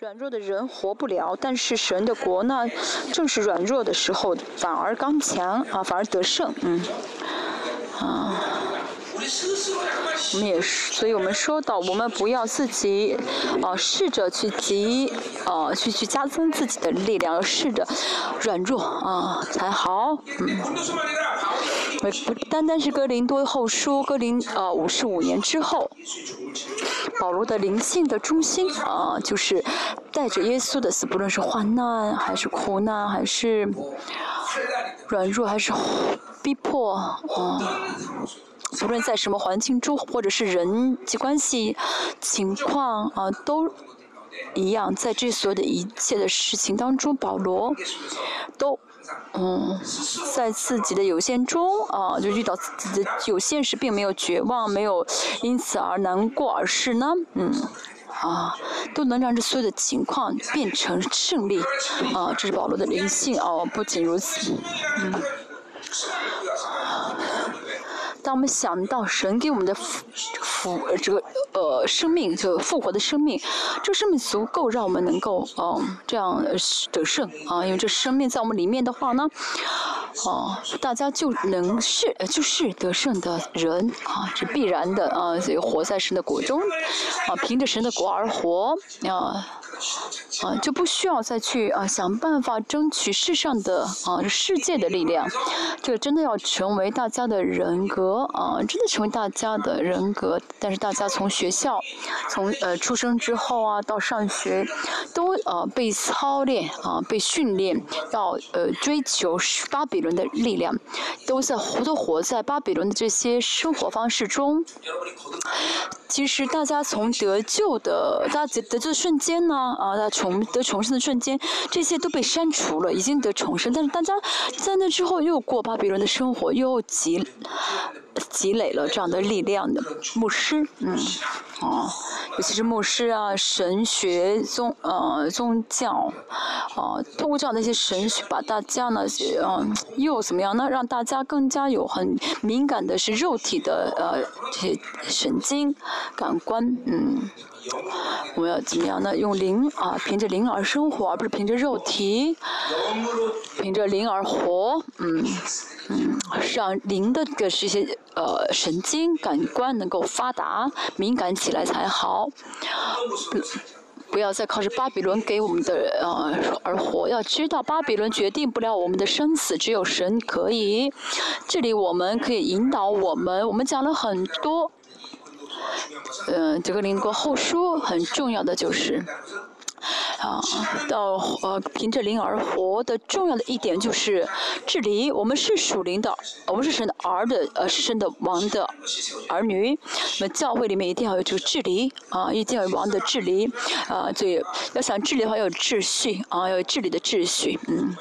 软弱的人活不了，但是神的国呢，正是软弱的时候反而刚强啊，反而得胜，嗯，啊，我们也是，所以我们说到，我们不要自己啊试着去急啊去去加增自己的力量，要试着软弱啊才好，嗯，不单单是哥林多后书，哥林呃五十五年之后。保罗的灵性的中心啊，就是带着耶稣的死，不论是患难还是苦难，还是软弱还是逼迫啊，无论在什么环境中，或者是人际关系情况啊，都一样，在这所有的一切的事情当中，保罗都。嗯，在自己的有限中啊，就遇到自己的有限时，并没有绝望，没有因此而难过，而是呢，嗯，啊，都能让这所有的情况变成胜利，啊，这是保罗的灵性哦。不仅如此，嗯。当我们想到神给我们的复复这个呃生命，就复活的生命，这生命足够让我们能够嗯这样得胜啊，因为这生命在我们里面的话呢，哦，大家就能是就是得胜的人啊，是必然的啊，所以活在神的国中啊，凭着神的国而活啊。啊，就不需要再去啊想办法争取世上的啊世界的力量，这个真的要成为大家的人格啊，真的成为大家的人格。但是大家从学校，从呃出生之后啊到上学，都呃被操练啊被训练到呃追求巴比伦的力量，都在活都活在巴比伦的这些生活方式中。其实大家从得救的，大家得救瞬间呢。啊，他重得重生的瞬间，这些都被删除了，已经得重生。但是大家在那之后又过巴比伦的生活，又积积累了这样的力量的牧师，嗯，哦，尤其是牧师啊，神学宗呃宗教，啊，通过这样的一些神学，把大家呢，嗯，又怎么样呢？让大家更加有很敏感的是肉体的呃这些神经感官，嗯。我们要怎么样呢？用灵啊，凭着灵而生活，而不是凭着肉体，凭着灵而活。嗯嗯，让灵的这些呃神经感官能够发达、敏感起来才好。不不要再靠着巴比伦给我们的呃而活，要知道巴比伦决定不了我们的生死，只有神可以。这里我们可以引导我们，我们讲了很多。嗯，这个灵国后书很重要的就是。啊，到呃，凭着灵而活的重要的一点就是治理。我们是属灵的，我们是神的儿的，呃，是神的王的儿女。那么教会里面一定要有这个治理啊，一定要有王的治理啊。所以要想治理的话，要有秩序啊，要有治理的秩序，嗯，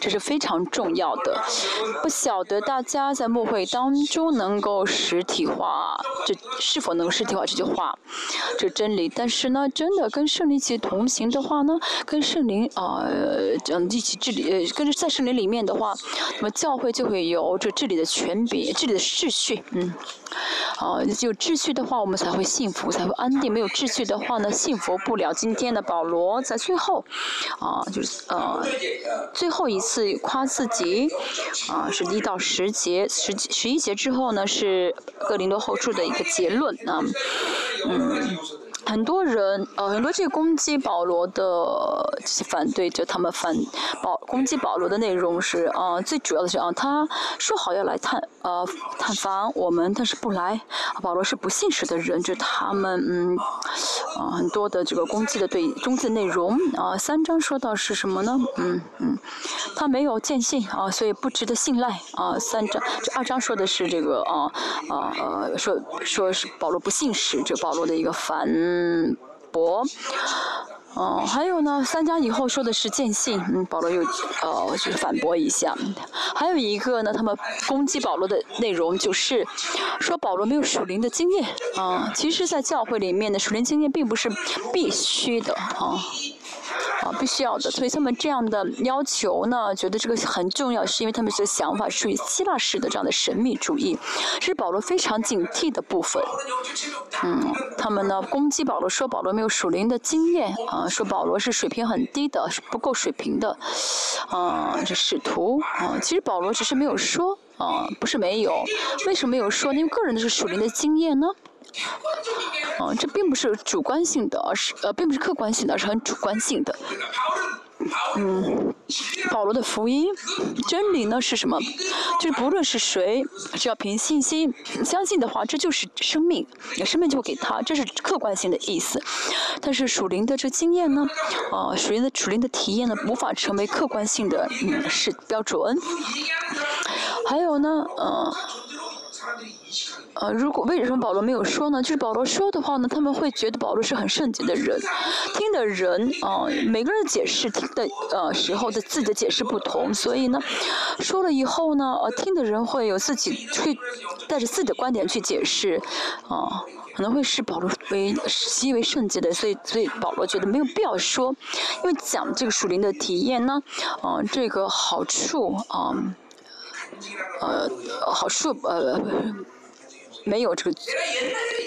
这是非常重要的。不晓得大家在幕会当中能够实体化，这是否能实体化这句话，这真理？但是呢，真的跟圣灵一起同行的话。呢，跟圣灵啊，嗯一起治理，呃，跟着在圣灵里面的话，那么教会就会有这治理的权柄，治理的秩序，嗯，啊，有秩序的话，我们才会幸福，才会安定；没有秩序的话呢，幸福不了。今天的保罗在最后，啊，就是呃，最后一次夸自己，啊，是一到十节，十十一节之后呢，是格林多后处的一个结论啊，嗯。很多人，呃，很多这个攻击保罗的这些反对者，他们反保攻击保罗的内容是，啊，最主要的是啊，他说好要来探，呃，探访我们，但是不来。保罗是不信实的人，就他们，嗯，啊，很多的这个攻击的对中字内容，啊，三章说到是什么呢？嗯嗯，他没有见信，啊，所以不值得信赖，啊，三章这二章说的是这个，啊啊呃，说说是保罗不信实，这保罗的一个反。嗯，驳，哦，还有呢，三家以后说的是见信，嗯，保罗又呃就是反驳一下，还有一个呢，他们攻击保罗的内容就是说保罗没有属灵的经验，啊，其实，在教会里面的属灵经验并不是必须的，啊。啊，必须要的。所以他们这样的要求呢，觉得这个很重要，是因为他们这个想法属于希腊式的这样的神秘主义，这是保罗非常警惕的部分。嗯，他们呢攻击保罗，说保罗没有属灵的经验啊，说保罗是水平很低的，是不够水平的。啊，这使徒啊，其实保罗只是没有说啊，不是没有，为什么没有说？因为个人的是属灵的经验呢？啊，这并不是主观性的，而是呃，并不是客观性的，而是很主观性的。嗯，保罗的福音真理呢是什么？就是不论是谁，只要凭信心相信的话，这就是生命，生命就会给他，这是客观性的意思。但是属灵的这经验呢，啊，属灵的属灵的体验呢，无法成为客观性的嗯是标准。还有呢，呃。呃，如果为什么保罗没有说呢？就是保罗说的话呢，他们会觉得保罗是很圣洁的人，听的人啊，每个人的解释听的呃时候的自己的解释不同，所以呢，说了以后呢，呃，听的人会有自己去带着自己的观点去解释，啊，可能会视保罗为习以为圣洁的，所以所以保罗觉得没有必要说，因为讲这个属灵的体验呢，啊，这个好处啊。呃，好处呃，没有这个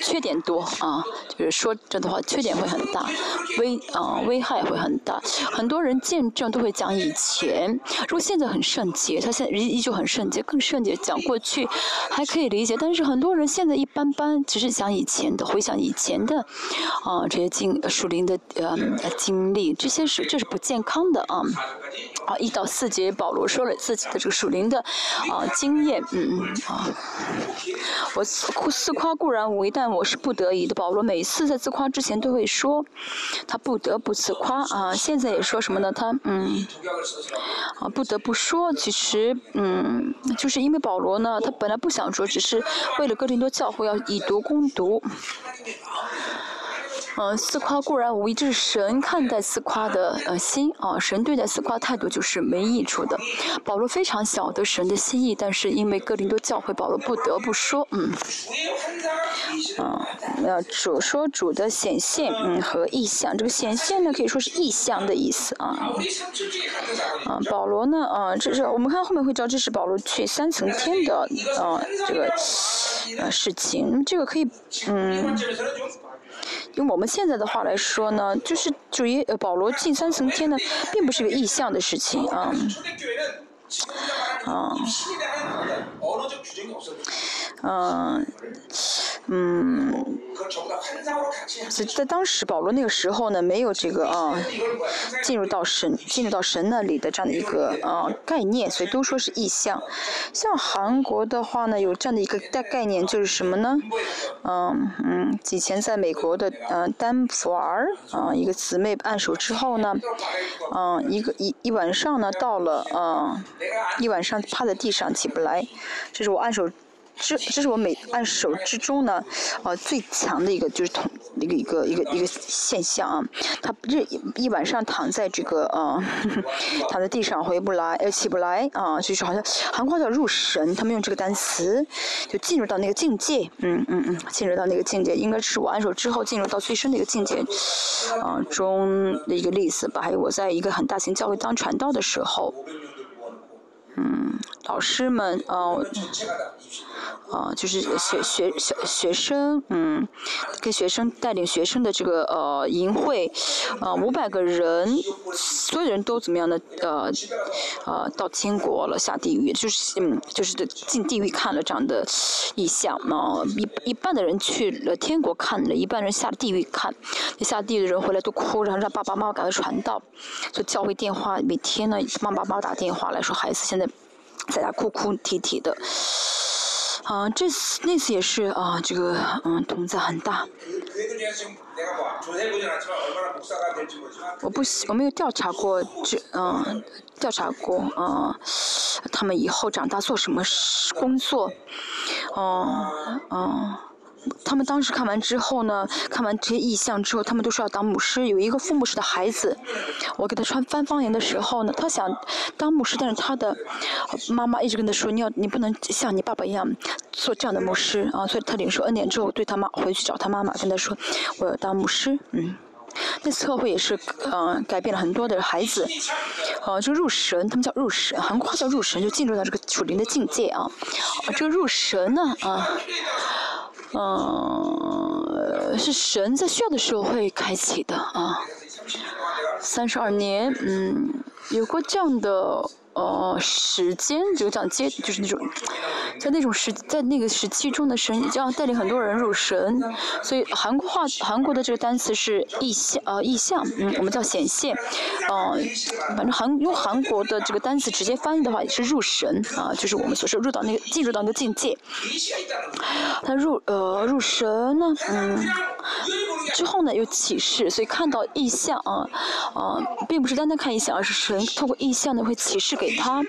缺点多啊，就是说这的话，缺点会很大，危啊危害会很大。很多人见证都会讲以前，如果现在很圣洁，他现在依依旧很圣洁，更圣洁，讲过去还可以理解。但是很多人现在一般般，只是讲以前的，回想以前的啊这些经属灵的呃经历，这些是这是不健康的啊。啊，一到四节，保罗说了自己的这个属灵的啊经验，嗯嗯啊，我自夸固然无益，但我是不得已的。保罗每次在自夸之前都会说，他不得不自夸啊。现在也说什么呢？他嗯啊不得不说，其实嗯就是因为保罗呢，他本来不想说，只是为了哥林多教会要以毒攻毒。嗯，自夸固然无益，这是神看待自夸的呃心啊，神对待自夸态度就是没益处的。保罗非常晓得神的心意，但是因为哥林多教会，保罗不得不说，嗯，啊，要主说主的显现，嗯，和意象。这个显现呢，可以说是意象的意思啊。啊，保罗呢，啊，这是我们看后面会知道，这是保罗去三层天的啊这个呃事情，这个可以嗯。用我们现在的话来说呢，就是属于呃保罗进三层天呢，并不是个意向的事情啊，啊，嗯。嗯，在在当时保罗那个时候呢，没有这个啊，进入到神进入到神那里的这样的一个啊概念，所以都说是意象。像韩国的话呢，有这样的一个概概念，就是什么呢？嗯嗯，以前在美国的嗯丹佛尔啊一个姊妹按手之后呢，嗯一个一一晚上呢到了嗯一晚上趴在地上起不来，这是我按手。这这是我每按手之中呢，呃最强的一个就是同一个一个一个一个现象啊，他这一晚上躺在这个呃 躺在地上回不来呃起不来啊，就是好像韩国叫入神，他们用这个单词就进入到那个境界，嗯嗯嗯，进入到那个境界，应该是我按手之后进入到最深的一个境界啊中的一个例子吧。还有我在一个很大型教会当传道的时候。嗯，老师们，呃，啊，就是学学小学生，嗯，跟学生带领学生的这个呃营会，啊，五百个人，所有人都怎么样的，呃，呃，到天国了，下地狱，就是嗯，就是进地狱看了这样的意象，啊，一一半的人去了天国看了，一半人下地狱看，下地狱的人回来都哭，然后让爸爸妈妈赶快传道，就教会电话，每天呢，妈妈妈妈打电话来说，孩子现在。在家哭哭啼啼的，啊，这次那次也是啊，这个嗯，童子很大。我不，我没有调查过这嗯，调查过嗯，他们以后长大做什么工作，哦，哦。他们当时看完之后呢，看完这些意象之后，他们都说要当牧师。有一个副牧师的孩子，我给他穿翻方言的时候呢，他想当牧师，但是他的妈妈一直跟他说：“你要，你不能像你爸爸一样做这样的牧师啊！”所以他领受恩典之后，对他妈回去找他妈妈，跟他说：“我要当牧师。”嗯。那次特会也是，呃，改变了很多的孩子，呃，这个入神，他们叫入神，韩国话叫入神，就进入到这个属灵的境界啊。这个入神呢，啊，嗯，是神在需要的时候会开启的啊。三十二年，嗯，有过这样的。呃，时间就讲接，就是那种，在那种时，在那个时期中的神，这样带领很多人入神。所以韩国话，韩国的这个单词是意象，呃，意象，嗯，我们叫显现，呃，反正韩用韩国的这个单词直接翻译的话，也是入神，啊，就是我们所说入到那个进入到那个境界。他入呃入神呢，嗯，之后呢有启示，所以看到意象啊，啊，并不是单单看意象，而是神透过意象呢会启示。给他，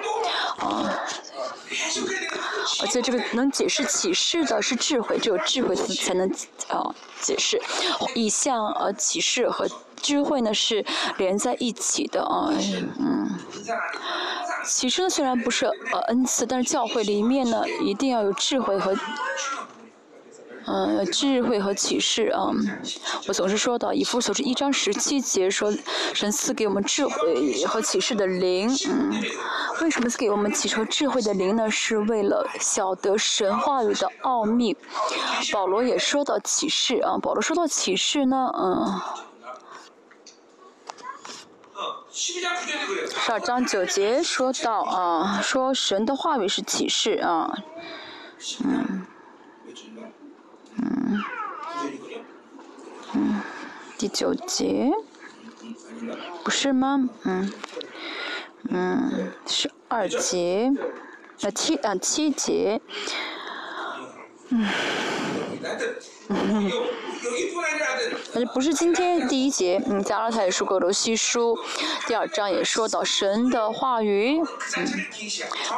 啊，而且这个能解释启示的是智慧，只有智慧才能啊解释。意象呃启示和智慧呢是连在一起的啊，嗯，启示呢虽然不是呃恩赐，但是教会里面呢一定要有智慧和。嗯，智慧和启示啊，我总是说到以弗所是一章十七节说，神赐给我们智慧和启示的灵，嗯，为什么赐给我们启示智慧的灵呢？是为了晓得神话语的奥秘。保罗也说到启示啊，保罗说到启示呢，嗯，十二章九节说到啊，说神的话语是启示啊，嗯。嗯，嗯，第九节，不是吗？嗯，嗯，十二节，呃七啊七节，嗯嗯。但是不是今天第一节？嗯，加拉太书、格罗西书第二章也说到神的话语。嗯，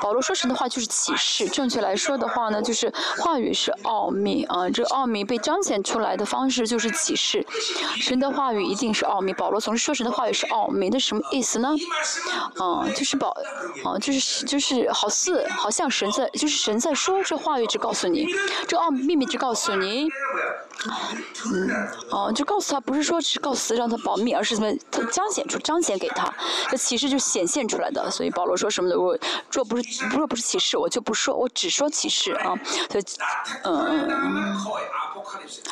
保罗说神的话就是启示。正确来说的话呢，就是话语是奥秘啊。这奥秘被彰显出来的方式就是启示。神的话语一定是奥秘。保罗总是说神的话语是奥秘，那什么意思呢？啊，就是保，啊，就是就是好似好像神在，就是神在说这话语，只告诉你，这奥秘密只告诉你。嗯，哦，就告诉他，不是说只告诉让他保密，而是怎么他彰显出彰显给他，这启示就显现出来的。所以保罗说什么的，我若不是若不是启示，我就不说，我只说启示啊。所以，嗯，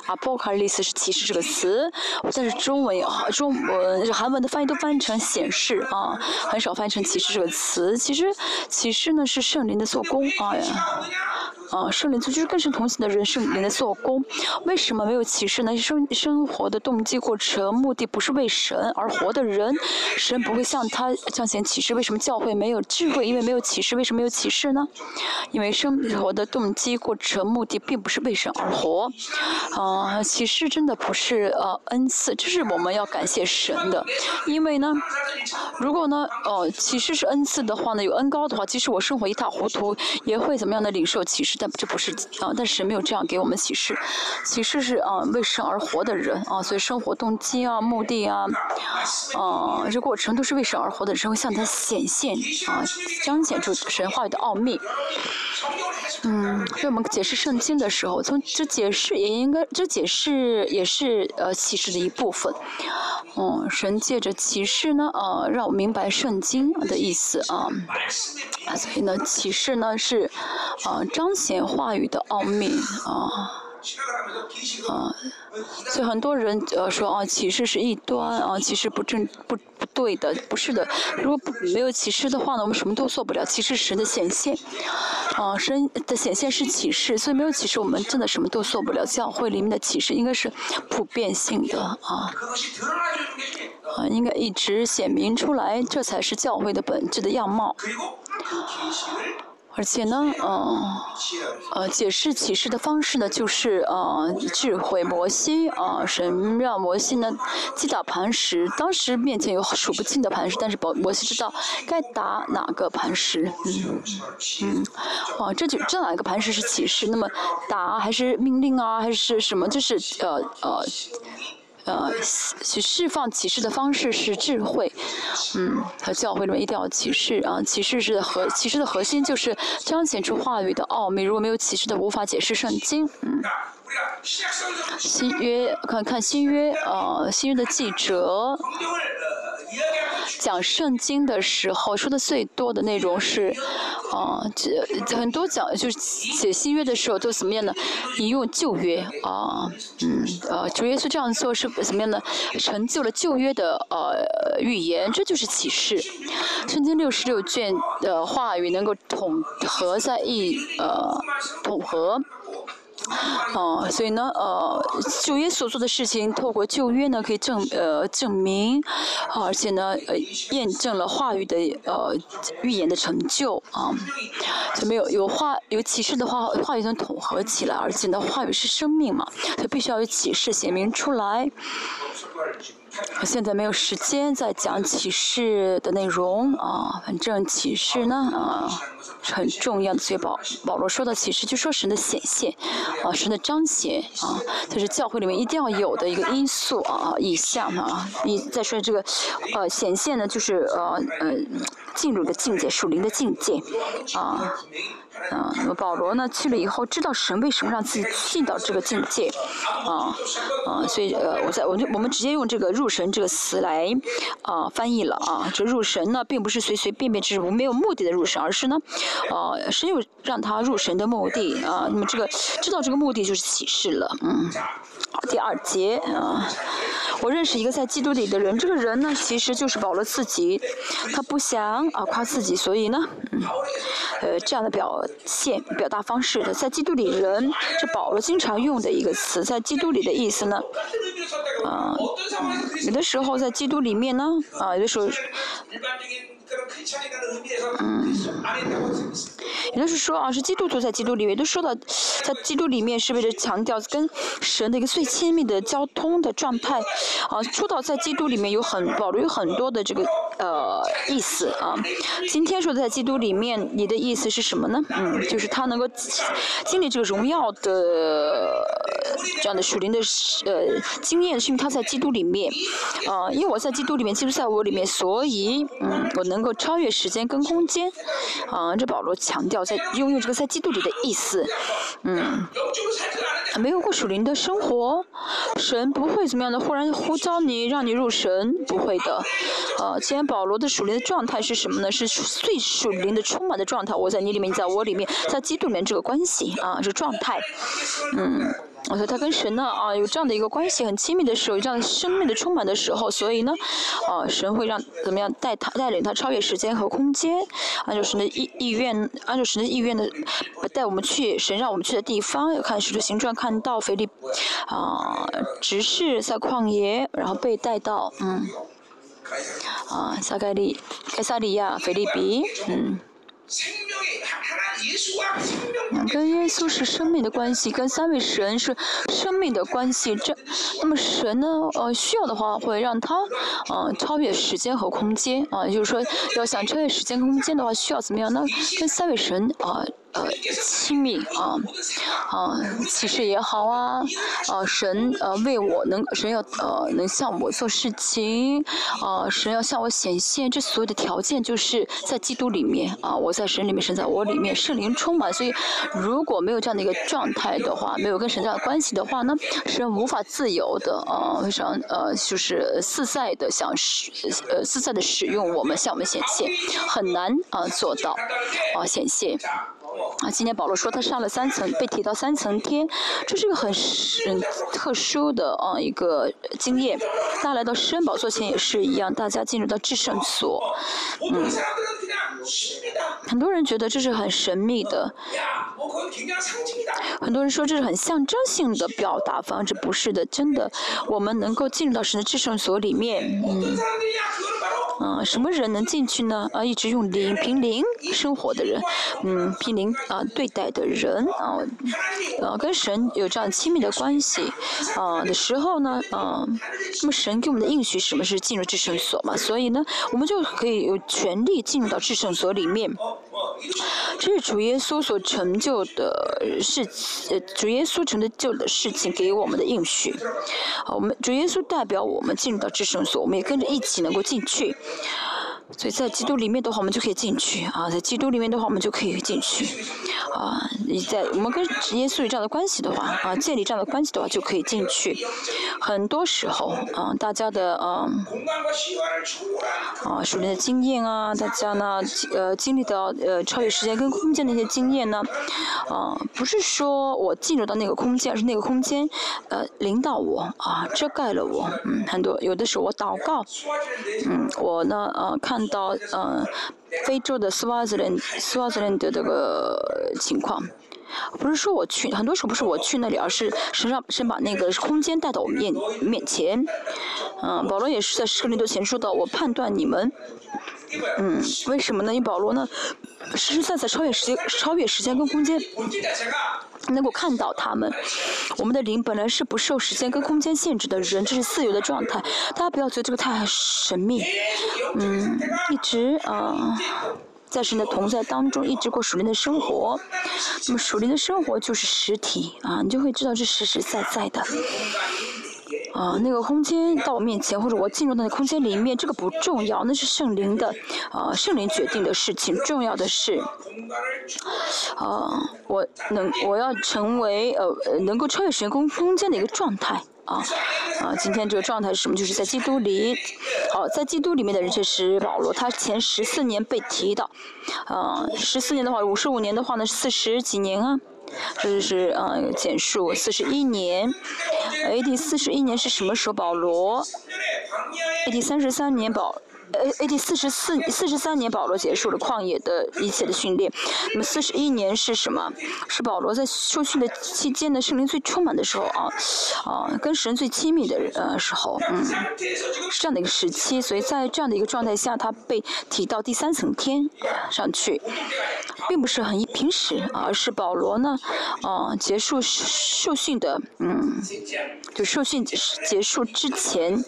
阿波卡利斯是启示这个词，但是中文也好，中文韩文的翻译都翻译成显示啊，很少翻译成启示这个词。其实启示呢是圣灵的做工啊。啊，圣灵做就是更深同行的人，圣灵的做工。为什么没有启示呢？生生活的动机过程，目的不是为神而活的人，神不会向他彰显启示。为什么教会没有智慧？因为没有启示。为什么没有启示呢？因为生活的动机过程，目的并不是为神而活。啊，启示真的不是呃恩赐，这是我们要感谢神的。因为呢，如果呢，哦，启示是恩赐的话呢，有恩高的话，即使我生活一塌糊涂，也会怎么样的领受启示。但这不是啊，但是没有这样给我们启示，启示是啊为神而活的人啊，所以生活动机啊、目的啊，啊这过程都是为神而活的人会向他显现啊，彰显出神话的奥秘。嗯，所以我们解释圣经的时候，从这解释也应该，这解释也是呃启示的一部分。哦，神借着启示呢，呃，让我明白圣经的意思啊。所以呢，启示呢是呃彰显话语的奥秘啊。啊，所以很多人呃说啊，启示是异端啊，其实不正不不对的，不是的。如果不没有启示的话呢，我们什么都做不了。启示神的显现，啊，神的显现是启示，所以没有启示，我们真的什么都做不了。教会里面的启示应该是普遍性的啊，啊，应该一直显明出来，这才是教会的本质的样貌。而且呢，呃，呃，解释启示的方式呢，就是呃，智慧摩西啊，神让摩西呢击打磐石，当时面前有数不清的磐石，但是摩摩西知道该打哪个磐石，嗯，嗯，啊，这就这哪个磐石是启示？那么打还是命令啊，还是什么？就是呃呃。呃，去释放启示的方式是智慧，嗯，和教会里面一定要启示啊，启示是核，启示的核心就是彰显出话语的奥秘。如果没有启示的，无法解释圣经，嗯。新约看看新约呃新约的记者。讲圣经的时候说的最多的内容是，啊，这很多讲就是写新约的时候都怎么样呢？引用旧约啊，嗯，呃，主耶稣这样做是怎么样呢？成就了旧约的呃预言，这就是启示。圣经六十六卷的话语能够统合在一呃统合。哦，所以呢，呃，旧约所做的事情，透过旧约呢，可以证呃证明，而且呢，呃，验证了话语的呃预言的成就啊，就没有有话有启示的话，话语能统合起来，而且呢，话语是生命嘛，所以必须要有启示显明出来。我现在没有时间再讲启示的内容啊，反正启示呢啊是很重要的。所以保保罗说到启示，就说神的显现啊，神的彰显啊，这是教会里面一定要有的一个因素啊，以下啊。你再说这个呃显现呢，就是呃呃进入的境界，属灵的境界啊。啊，那么保罗呢去了以后，知道神为什么让自己进到这个境界，啊啊，所以呃，我在我就我们直接用这个入神这个词来啊翻译了啊，这入神呢并不是随随便便，只是没有目的的入神，而是呢，呃，神有让他入神的目的啊，那么这个知道这个目的就是启示了，嗯，第二节啊。我认识一个在基督里的人，这个人呢，其实就是保罗自己，他不想啊夸自己，所以呢，嗯，呃，这样的表现、表达方式的，在基督里人，是保罗经常用的一个词，在基督里的意思呢，啊，有的时候在基督里面呢，啊，有的时候。嗯，也就是说啊，是基督徒在基督里面都说到，在基督里面是为了强调跟神的一个最亲密的交通的状态。啊，说到在基督里面有很保留有很多的这个呃意思啊。今天说在基督里面，你的意思是什么呢？嗯，就是他能够经历这个荣耀的这样的属灵的呃经验，是因为他在基督里面。啊，因为我在基督里面，基督在我里面，所以嗯，我能。能够超越时间跟空间，啊，这保罗强调在拥有这个在基督里的意思，嗯，没有过属灵的生活，神不会怎么样的忽然呼召你让你入神，不会的，呃，既然保罗的属灵的状态是什么呢？是最属灵的充满的状态，我在你里面，在我里面，在基督里面这个关系啊，这状态，嗯。我说他跟神呢啊有这样的一个关系很亲密的时候，有这样生命的充满的时候，所以呢，啊神会让怎么样带他带领他超越时间和空间，按照神的意意愿，按照神的意愿的带我们去神让我们去的地方，看使徒行传看到腓力啊执事在旷野，然后被带到嗯啊撒盖利盖萨利亚腓利比嗯。跟耶稣是生命的关系，跟三位神是生命的关系。这，那么神呢？呃，需要的话会让他，呃，超越时间和空间啊。也就是说，要想超越时间空间的话，需要怎么样呢？跟三位神啊。呃亲密啊，啊，其实也好啊，啊，神呃为我能，神要呃能向我做事情，啊，神要向我显现，这所有的条件就是在基督里面啊，我在神里面，神在我里面，圣灵充满，所以如果没有这样的一个状态的话，没有跟神这样的关系的话呢，神无法自由的啊，非常呃就是自在的想使呃自在的使用我们向我们显现，很难啊做到啊显现。啊，今天保罗说他上了三层，被提到三层天，这是一个很嗯特殊的啊一个经验。大家来到圣宝座前也是一样，大家进入到至圣所，嗯，很多人觉得这是很神秘的，很多人说这是很象征性的表达方式，不是的，真的，我们能够进入到神的至圣所里面，嗯。啊，什么人能进去呢？啊，一直用灵凭灵生活的人，嗯，凭灵啊对待的人啊，呃，跟神有这样亲密的关系啊的时候呢，啊，那么神给我们的应许什么是进入至圣所嘛？所以呢，我们就可以有权利进入到至圣所里面。这是主耶稣所成就的事，呃，主耶稣成就的事情给我们的应许。好，我们主耶稣代表我们进入到至圣所，我们也跟着一起能够进去。所以在基督里面的话，我们就可以进去啊，在基督里面的话，我们就可以进去。啊，你在我们跟耶稣有这样的关系的话，啊，建立这样的关系的话，就可以进去。很多时候，啊，大家的啊，啊，熟练的经验啊，大家呢，呃，经历到呃超越时间跟空间的一些经验呢，啊，不是说我进入到那个空间，而是那个空间，呃，领导我，啊，遮盖了我，嗯，很多有的时候我祷告，嗯，我呢，呃，看到，呃。非洲的斯瓦兹兰斯瓦兹兰的这个情况，不是说我去，很多时候不是我去那里，而是神让神把那个空间带到我面面前。嗯，保罗也是在十林多前说到，我判断你们，嗯，为什么呢？因为保罗呢，实实在在超越时间，超越时间跟空间。能够看到他们，我们的灵本来是不受时间跟空间限制的人，这是自由的状态。大家不要觉得这个太神秘，嗯，一直啊，在神的同在当中，一直过属灵的生活。那么属灵的生活就是实体啊，你就会知道是实实在在的。啊，那个空间到我面前，或者我进入到那空间里面，这个不重要，那是圣灵的，啊，圣灵决定的事情。重要的是，啊，我能，我要成为呃，能够超越时空空间的一个状态。啊，啊，今天这个状态是什么？就是在基督里，好，在基督里面的人就是保罗，他前十四年被提到，啊，十四年的话，五十五年的话呢，四十几年啊。这就是呃简述四十一年，A.D. 四十一年是什么时候？保罗，A.D. 三十三年保。A A D 四十四四十三年，保罗结束了旷野的一切的训练。那么四十一年是什么？是保罗在受训的期间呢？圣灵最充满的时候啊，啊，跟神最亲密的呃时候，嗯，是这样的一个时期。所以在这样的一个状态下，他被提到第三层天上去，并不是很平时，而是保罗呢，啊，结束受训的，嗯，就受训结束之前，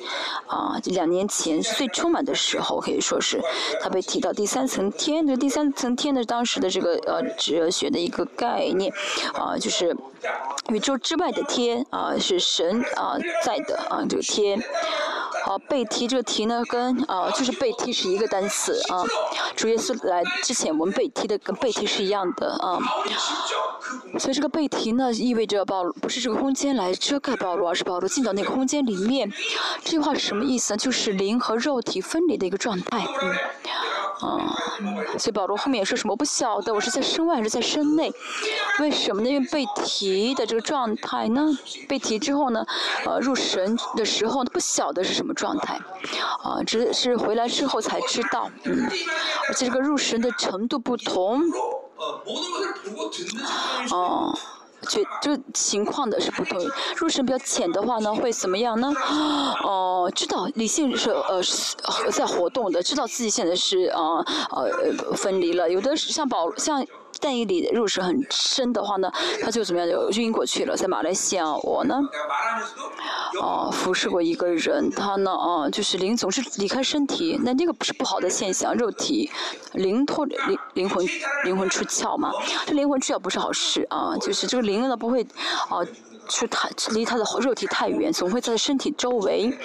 啊，两年前最充满的时。时候可以说是，他被提到第三层天，这第三层天的当时的这个呃哲学的一个概念，啊，就是宇宙之外的天啊，是神啊在的啊这个天。好，被提这个提呢，跟啊就是被提是一个单词啊。主耶稣来之前，我们被提的跟被提是一样的啊。所以这个被提呢，意味着保不是这个空间来遮盖保罗，而是保罗进到那个空间里面。这句话是什么意思呢？就是灵和肉体分离的一个状态。嗯。啊，所以保罗后面也说什么？我不晓得我是在身外还是在身内？为什么呢？因为被提的这个状态呢，被提之后呢，呃，入神的时候不晓得是什么状态，啊，只是回来之后才知道，嗯，而且这个入神的程度不同，哦。就就情况的是不同，入神比较浅的话呢，会怎么样呢？哦，知道理性是呃是在活动的，知道自己现在是啊呃分离了，有的像保像。但以里入神很深的话呢，他就怎么样就晕过去了。在马来西亚，我呢，哦，服侍过一个人，他呢，啊，就是灵总是离开身体，那那个不是不好的现象，肉体灵脱灵灵魂灵魂出窍嘛，这灵魂出窍不是好事啊，就是这个灵呢不会啊。去太离他的肉体太远，总会在身体周围。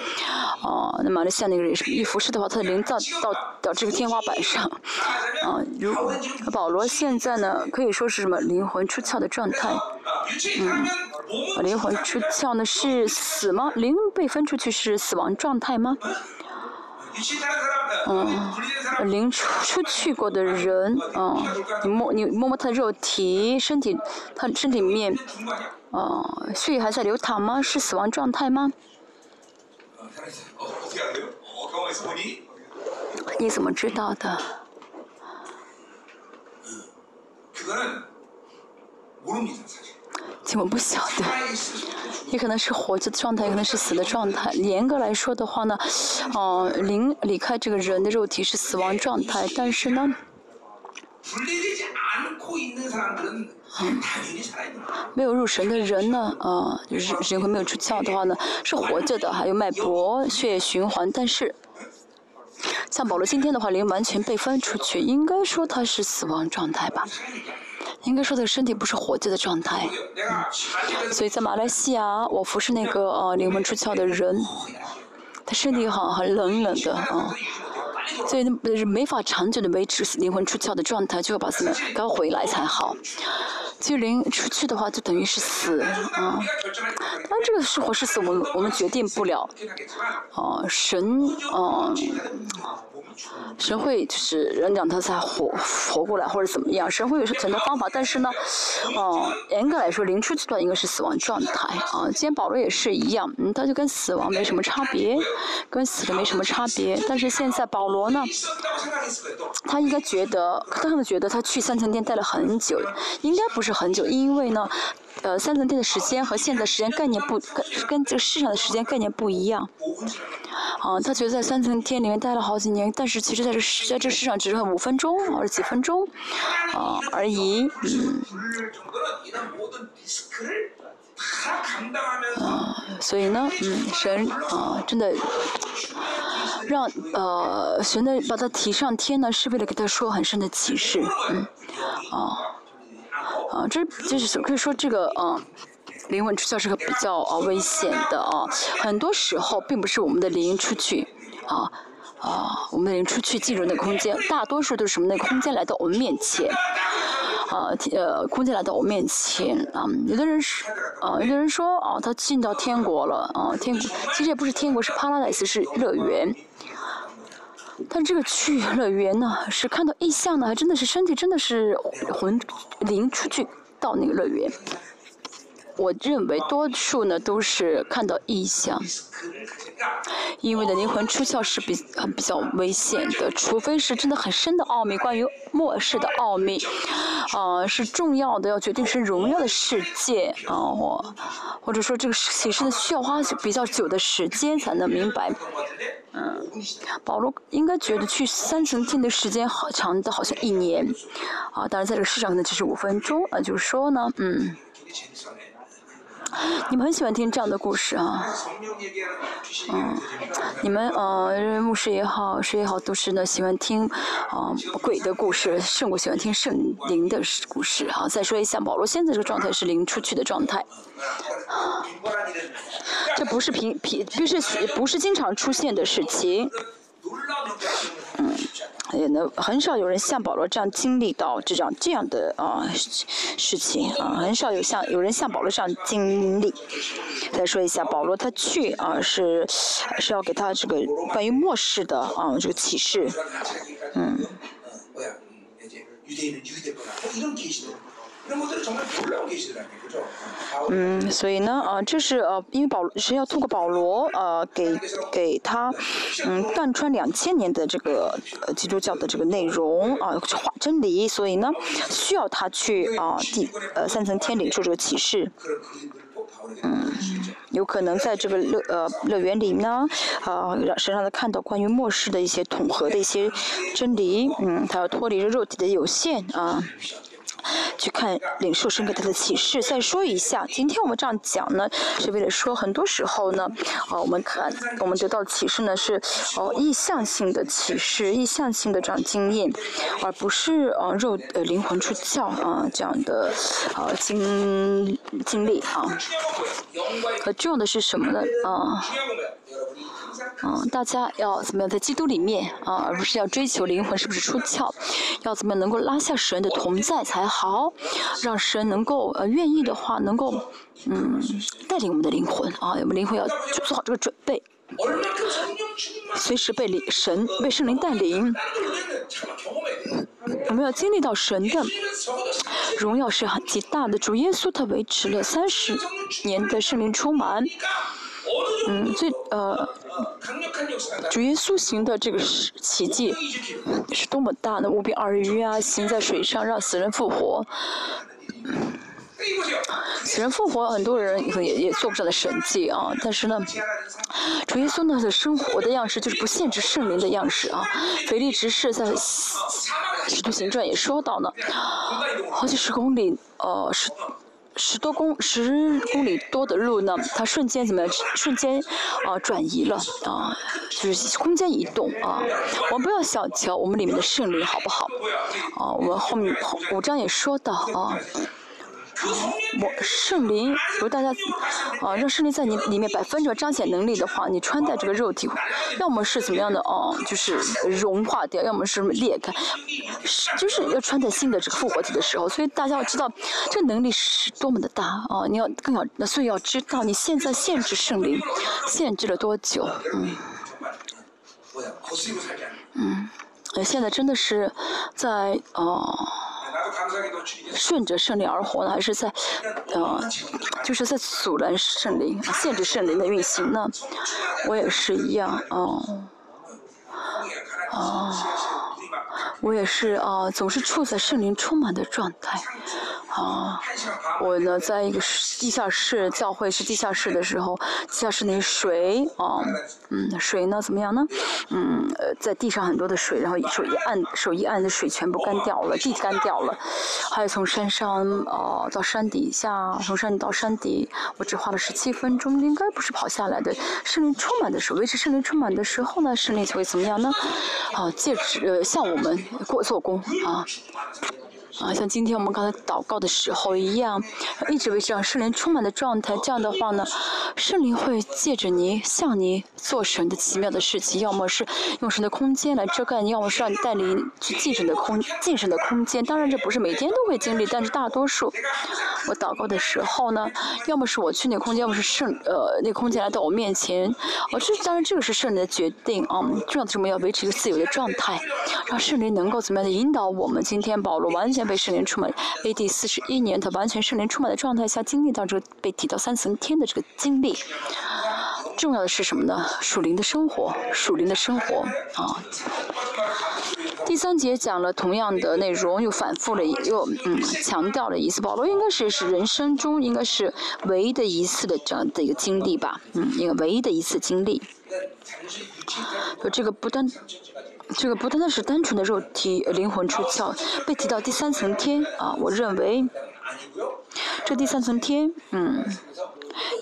哦，那马来西亚那个人一服侍的话，他的灵到到到这个天花板上。啊，如保罗现在呢，可以说是什么灵魂出窍的状态。嗯，灵魂出窍呢是死吗？灵被分出去是死亡状态吗？嗯，灵出出去过的人，嗯，你摸你摸摸他的肉体，身体，他身体里面。哦，血还在流淌吗？是死亡状态吗？你怎么知道的？怎么不晓得，也可能是活着的状态，也可能是死的状态。严格来说的话呢，哦，灵离开这个人的肉体是死亡状态，但是呢。没有入神的人呢，啊，就是灵魂没有出窍的话呢，是活着的，还有脉搏、血液循环。但是，像保罗今天的话，灵完全被分出去，应该说他是死亡状态吧？应该说他的身体不是活着的状态。所以在马来西亚，我服侍那个呃灵魂出窍的人，他身体好像很冷冷的啊。所以是没法长久的维持灵魂出窍的状态，就要把什么搞回来才好。其实灵出去的话，就等于是死，啊。当然这个是活是死，我们我们决定不了。哦，神，哦。神会就是人让他才活活过来或者怎么样，神会有些存的方法，但是呢，哦，严格来说，灵出阶段应该是死亡状态啊。今天保罗也是一样，嗯，他就跟死亡没什么差别，跟死的没什么差别。但是现在保罗呢，他应该觉得，他可能觉得他去三层殿待了很久，应该不是很久，因为呢。呃，三层天的时间和现在时间概念不跟跟这个世上的时间概念不一样。啊，他觉得在三层天里面待了好几年，但是其实在这在这世上只是五分钟或者几分钟，啊而已。嗯。啊，所以呢，嗯，神啊，真的让呃神的把他提上天呢，是为了给他说很深的启示，嗯，啊。啊，这就是可以说这个啊，灵魂出窍是个比较啊危险的啊。很多时候并不是我们的灵出去啊啊，我们出去进入那空间，大多数都是什么？那空间来到我们面前啊，呃，空间来到我们面前啊。有的人是啊，有的人说啊，他进到天国了啊，天其实也不是天国，是帕拉莱斯，是乐园。但这个去 乐园呢，是看到异象呢，还真的是身体真的是魂灵出去到那个乐园。我认为多数呢都是看到异象，因为的灵魂出窍是比很比较危险的，除非是真的很深的奥秘，关于末世的奥秘，啊是重要的，要决定是荣耀的世界啊，或或者说这个启示呢需要花比较久的时间才能明白。嗯，保罗应该觉得去三层天的时间好长的，好像一年，啊，当然在这个世上可能只是五分钟，啊，就是说呢，嗯。你们很喜欢听这样的故事啊，嗯，你们呃牧师也好，谁也好，都是呢喜欢听啊鬼的故事，圣母喜欢听圣灵的故事。啊。再说一下，保罗现在这个状态是灵出去的状态，这不是平平，不是不是经常出现的事情，也能很少有人像保罗这样经历到这样这样的啊事情啊，很少有像有人像保罗这样经历。再说一下，保罗他去啊是是要给他这个关于末世的啊这个启示，嗯。嗯，所以呢，啊，这是呃，因为保是要通过保罗呃，给给他嗯贯穿两千年的这个呃基督教的这个内容啊，真理，所以呢，需要他去啊第呃三层天领受这个启示。嗯，有可能在这个乐呃乐园里呢，啊，让身上的看到关于末世的一些统合的一些真理，嗯，他要脱离这肉体的有限啊。去看领受神给他的启示。再说一下，今天我们这样讲呢，是为了说，很多时候呢，啊，我们看我们得到启示呢是哦意向性的启示，意向性的这样经验，而不是啊肉呃灵魂出窍啊这样的啊经经历啊。可重要的是什么呢？啊。嗯，大家要怎么样在基督里面啊，而不是要追求灵魂是不是出窍，要怎么样能够拉下神的同在才好，让神能够呃愿意的话，能够嗯带领我们的灵魂啊，我们灵魂要做好这个准备，随时被灵神被圣灵带领，我们要经历到神的荣耀是很极大的。主耶稣他维持了三十年的圣灵充满。嗯，最呃，主耶稣行的这个奇迹是多么大呢？五比二鱼啊，行在水上让死人复活，死人复活，很多人也也做不上的神迹啊。但是呢，主耶稣呢的生活的样式就是不限制圣灵的样式啊。腓力执事在使徒行传也说到呢，好几十公里，呃是。十多公十公里多的路呢，它瞬间怎么样？瞬间啊转移了啊，就是空间移动啊。我们不要小瞧我们里面的圣灵，好不好？啊，我们后面五章也说到啊，我圣灵，如果大家啊让圣灵在你里面百分之百彰显能力的话，你穿戴这个肉体，要么是怎么样的哦，就是融化掉，要么是裂开，是就是要穿戴新的这个复活体的时候，所以大家要知道这个能力是多么的大啊！你要更要，所以要知道你现在限制圣灵限制了多久，嗯。嗯，现在真的是在呃顺着圣灵而活呢，还是在呃就是在阻拦圣灵、限制圣灵的运行呢？我也是一样，哦，哦，我也是啊，总是处在圣灵充满的状态。啊，我呢，在一个地下室教会是地下室的时候，地下室那水啊，嗯，水呢怎么样呢？嗯，呃，在地上很多的水，然后手一按，手一按的水全部干掉了，地干掉了。还有从山上啊到山底下，从山底到山底，我只花了十七分钟，应该不是跑下来的。圣灵充满的时候，维持圣灵充满的时候呢，圣灵就会怎么样呢？啊，戒指呃向我们做工啊。啊，像今天我们刚才祷告的时候一样，一直维持让圣灵充满的状态。这样的话呢，圣灵会借着你向你做神的奇妙的事情，要么是用神的空间来遮盖你，要么是让你带领去进神的空进神的空间。当然这不是每天都会经历，但是大多数我祷告的时候呢，要么是我去那空间，要么是圣呃那空间来到我面前。哦，这当然这个是圣灵的决定啊。重要的是我们要维持一个自由的状态，让圣灵能够怎么样的引导我们。今天保罗完全。被圣灵充满，A.D. 四十一年，他完全圣灵充满的状态下经历到这个被提到三层天的这个经历。重要的是什么呢？属灵的生活，属灵的生活啊。第三节讲了同样的内容，又反复了，又嗯强调了一次。保罗应该是是人生中应该是唯一的一次的这样的一个经历吧，嗯，一个唯一的一次经历。就这个不断。这个不单单是单纯的肉体灵魂出窍，被提到第三层天啊，我认为这第三层天，嗯，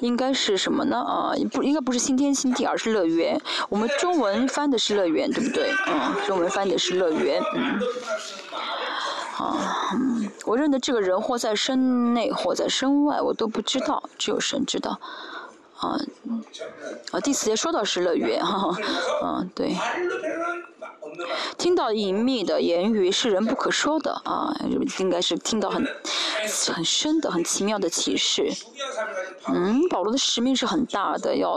应该是什么呢？啊，不应该不是新天新地，而是乐园。我们中文翻的是乐园，对不对？嗯，中文翻的是乐园，嗯。啊，我认得这个人活在身内，活在身外，我都不知道，只有神知道。啊，啊，第四节说到是乐园，哈哈，嗯，对。听到隐秘的言语是人不可说的啊，应该是听到很很深的、很奇妙的启示。嗯，保罗的使命是很大的，要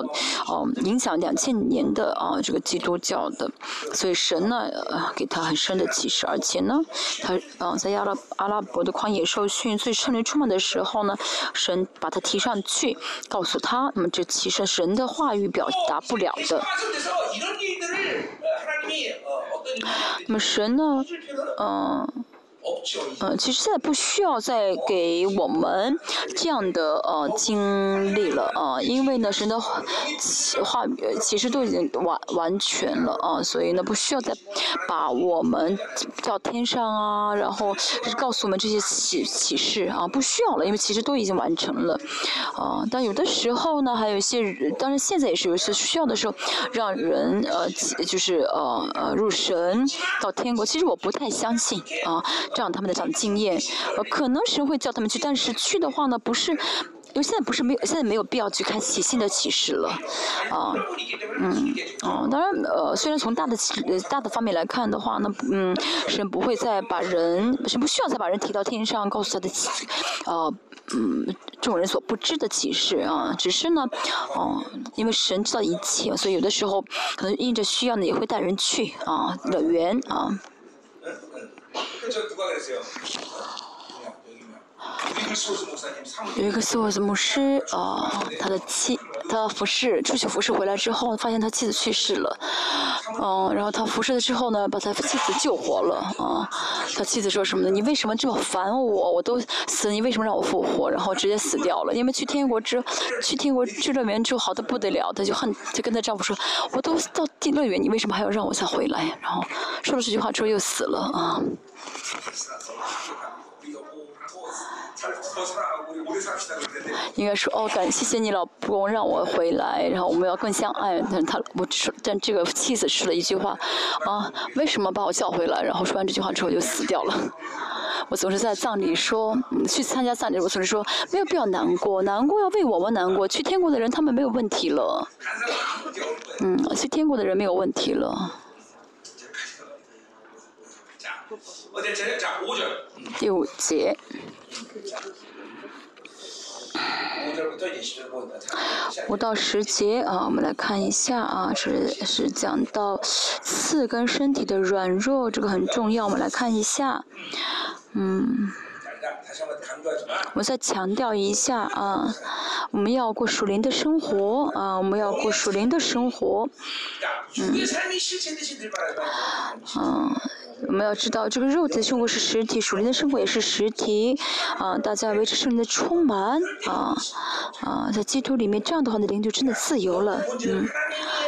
哦影响两千年的啊这个基督教的，所以神呢给他很深的启示，而且呢他嗯在阿拉阿拉伯的旷野受训，所以圣灵充满的时候呢，神把他提上去，告诉他，那么这其实神的话语表达不了的。那么神呢？嗯。嗯，其实现在不需要再给我们这样的呃经历了啊，因为呢，神的话语其实都已经完完全了啊，所以呢，不需要再把我们叫天上啊，然后告诉我们这些启启示啊，不需要了，因为其实都已经完成了啊。但有的时候呢，还有一些，当然现在也是有些需要的时候，让人呃就是呃呃入神到天国，其实我不太相信啊。这样他们的讲经验，呃，可能神会叫他们去，但是去的话呢，不是，因为现在不是没有，现在没有必要去开启新的启示了，啊，嗯，哦，当然，呃，虽然从大的大的方面来看的话，那嗯，神不会再把人，神不需要再把人提到天上，告诉他的，呃，嗯，众人所不知的启示啊，只是呢，哦，因为神知道一切，所以有的时候可能因着需要呢，也会带人去啊乐园啊。 그저 누가 그랬어요? 有一个斯沃斯牧师啊，他的妻，他服侍出去服侍回来之后，发现他妻子去世了，嗯，然后他服侍了之后呢，把他妻子救活了啊。他妻子说什么呢？你为什么这么烦我？我都死，你为什么让我复活？然后直接死掉了。因为去天国之，去天国之乐园之后好的不得了，他就恨，就跟他丈夫说，我都到地乐园，你为什么还要让我再回来？然后说了这句话之后又死了啊。应该说哦，感谢谢你老公让我回来，然后我们要更相爱。但他我说，但这个妻子说了一句话，啊，为什么把我叫回来？然后说完这句话之后就死掉了。我总是在葬礼说，去参加葬礼，我总是说没有必要难过，难过要为我们难过。去天国的人他们没有问题了，嗯，去天国的人没有问题了。第五节。五到十节啊，我们来看一下啊，是是讲到四根身体的软弱，这个很重要，我们来看一下，嗯，我再强调一下啊，我们要过属灵的生活啊，我们要过属灵的生活，嗯，嗯。我们要知道，这个肉体的生活是实体，属灵的生活也是实体。啊，大家维持圣灵的充满，啊啊，在基督里面，这样的话，的灵就真的自由了。嗯，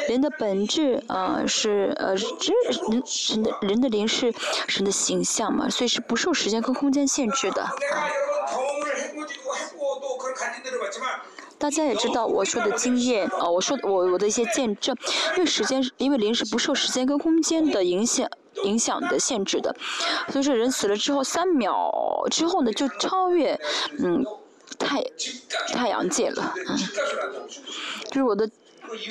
人的本质啊是呃，这人神的人的灵是神的形象嘛，所以是不受时间跟空间限制的。啊大家也知道我说的经验啊，我说我我的一些见证，因为时间，因为灵是不受时间跟空间的影响。影响的限制的，所以说人死了之后三秒之后呢，就超越嗯太太阳界了，嗯，就是我的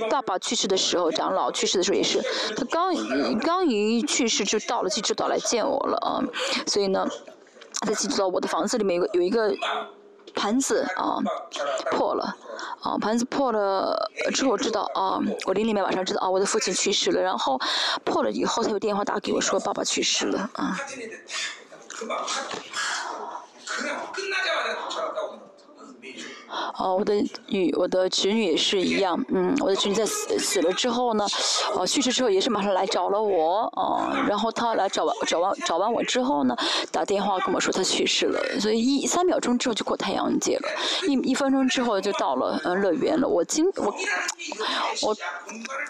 爸爸去世的时候，长老去世的时候也是，他刚刚一去世就到了济州岛来见我了啊，所以呢，在济州岛我的房子里面有有一个。盘子啊破了，啊盘子破了之后知道啊，我邻里面晚上知道啊，我的父亲去世了，然后破了以后才有电话打给我说爸爸去世了啊。哦，我的女，我的侄女也是一样，嗯，我的侄女在死死了之后呢，哦，去世之后也是马上来找了我，哦，然后她来找完找完找完我之后呢，打电话跟我说她去世了，所以一三秒钟之后就过太阳节了，一一分钟之后就到了嗯乐园了。我经我我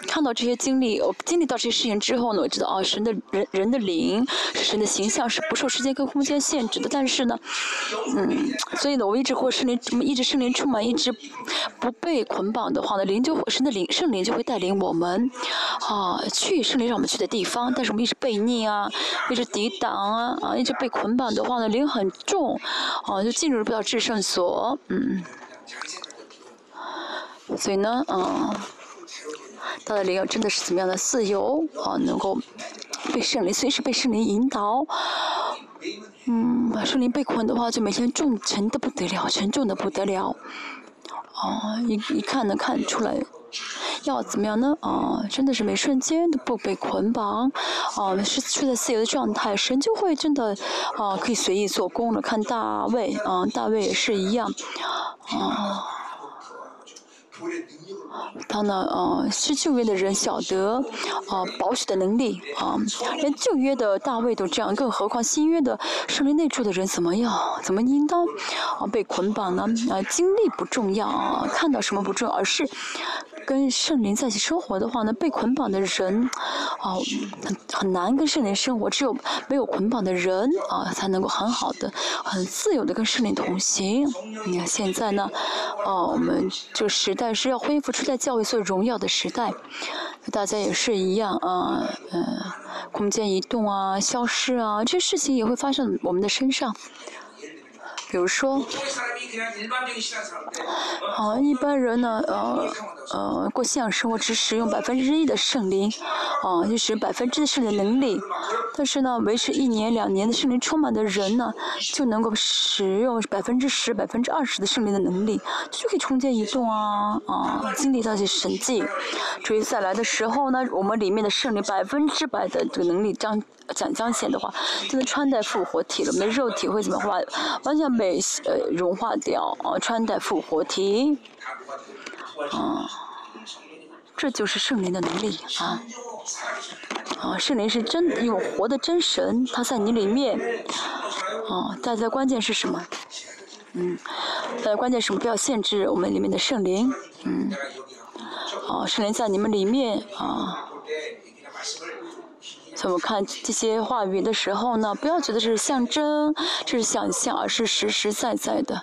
看到这些经历，我经历到这些事情之后呢，我知道哦，神的人人的灵神的形象是不受时间跟空间限制的，但是呢，嗯，所以呢，我一直过圣灵，我一直圣灵。充满一直不被捆绑的话呢，灵就神的灵圣灵就会带领我们啊去圣灵让我们去的地方。但是我们一直背逆啊，一直抵挡啊啊，一直被捆绑的话呢，灵很重啊，就进入不了至圣所，嗯。所以呢，嗯，他的灵真的是怎么样的自由啊，能够被圣灵随时被圣灵引导。嗯，圣灵被捆的话，就每天重沉的不得了，沉重的不得了。哦，一一看能看出来，要怎么样呢？啊，真的是每瞬间都不被捆绑，啊，是处在自由的状态，神就会真的啊，可以随意做工了。看大卫，啊，大卫也是一样，啊。他呢，呃，是旧约的人晓得，呃，保守的能力，啊，连旧约的大卫都这样，更何况新约的圣灵内住的人怎么样？怎么应当啊被捆绑呢？啊，经历不重要，啊，看到什么不重要，而是。跟圣灵在一起生活的话呢，被捆绑的人，哦，很很难跟圣灵生活。只有没有捆绑的人啊，才能够很好的、很自由的跟圣灵同行。你看现在呢，哦，我们这个时代是要恢复出代教会最荣耀的时代，大家也是一样啊，嗯，空间移动啊、消失啊，这些事情也会发生我们的身上。比如说，啊，一般人呢，呃，呃，过信仰生活只使用百分之一的圣灵，啊，就使用百分之的圣灵能力。但是呢，维持一年两年的圣灵充满的人呢，就能够使用百分之十、百分之二十的圣灵的能力，就可以空间移动啊，啊，经历那些神迹。至于再来的时候呢，我们里面的圣灵百分之百的这个能力将讲讲彰显的话，就能穿戴复活体了。我们的肉体会怎么化？完全被。呃，融化掉啊，穿戴复活体，啊，这就是圣灵的能力啊，啊，圣灵是真有活的真神，他在你里面，啊，大家关键是什么？嗯，大家关键什么？不要限制我们里面的圣灵，嗯，啊，圣灵在你们里面啊。我们看这些话语的时候呢，不要觉得这是象征，这是想象，而是实实在在的。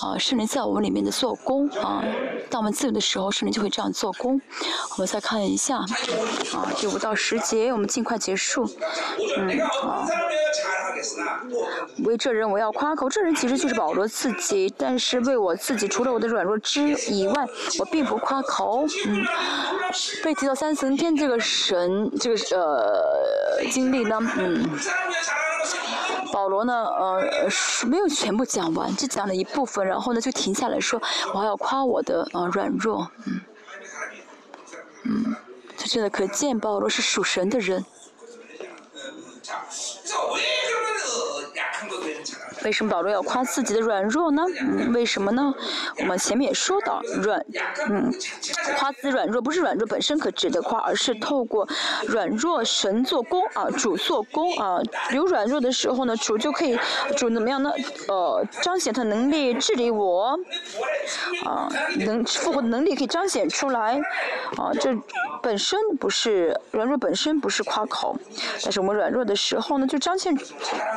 啊，圣灵在我们里面的做工啊，当我们自由的时候，圣灵就会这样做工。我们再看一下，啊，第五到十节，我们尽快结束。嗯，啊。为这人我要夸口，这人其实就是保罗自己，但是为我自己，除了我的软弱之以外，我并不夸口。嗯，被提到三层天这个神，这个呃经历呢，嗯，保罗呢，呃，没有全部讲完，只讲了一部分，然后呢就停下来说，我还要夸我的呃软弱，嗯，嗯，就真的可见保罗是属神的人。为什么保罗要夸自己的软弱呢？嗯，为什么呢？我们前面也说到，软，嗯，夸自己软弱不是软弱本身可值得夸，而是透过软弱神做工啊，主做工啊。有软弱的时候呢，主就可以，主怎么样呢？呃，彰显他能力治理我，啊，能复活的能力可以彰显出来，啊，这本身不是软弱本身不是夸口，但是我们软弱的时候呢，就彰显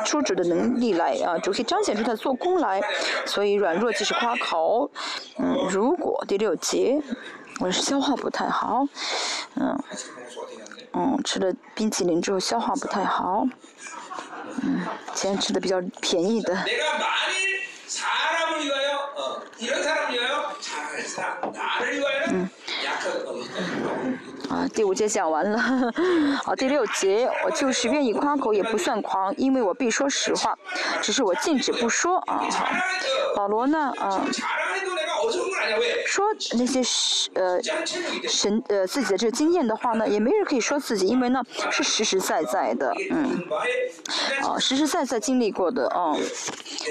出主的能力来啊，可以彰显出他做工来，所以软弱即是夸口。嗯，如果第六节我是消化不太好，嗯，嗯，吃了冰淇淋之后消化不太好，嗯，今天吃的比较便宜的。嗯。第五节讲完了。好，第六节，我就是愿意夸口也不算狂，因为我必说实话，只是我禁止不说啊。好保罗呢，啊。说那些呃神呃自己的这个经验的话呢，也没人可以说自己，因为呢是实实在在的，嗯，啊实实在在经历过的啊，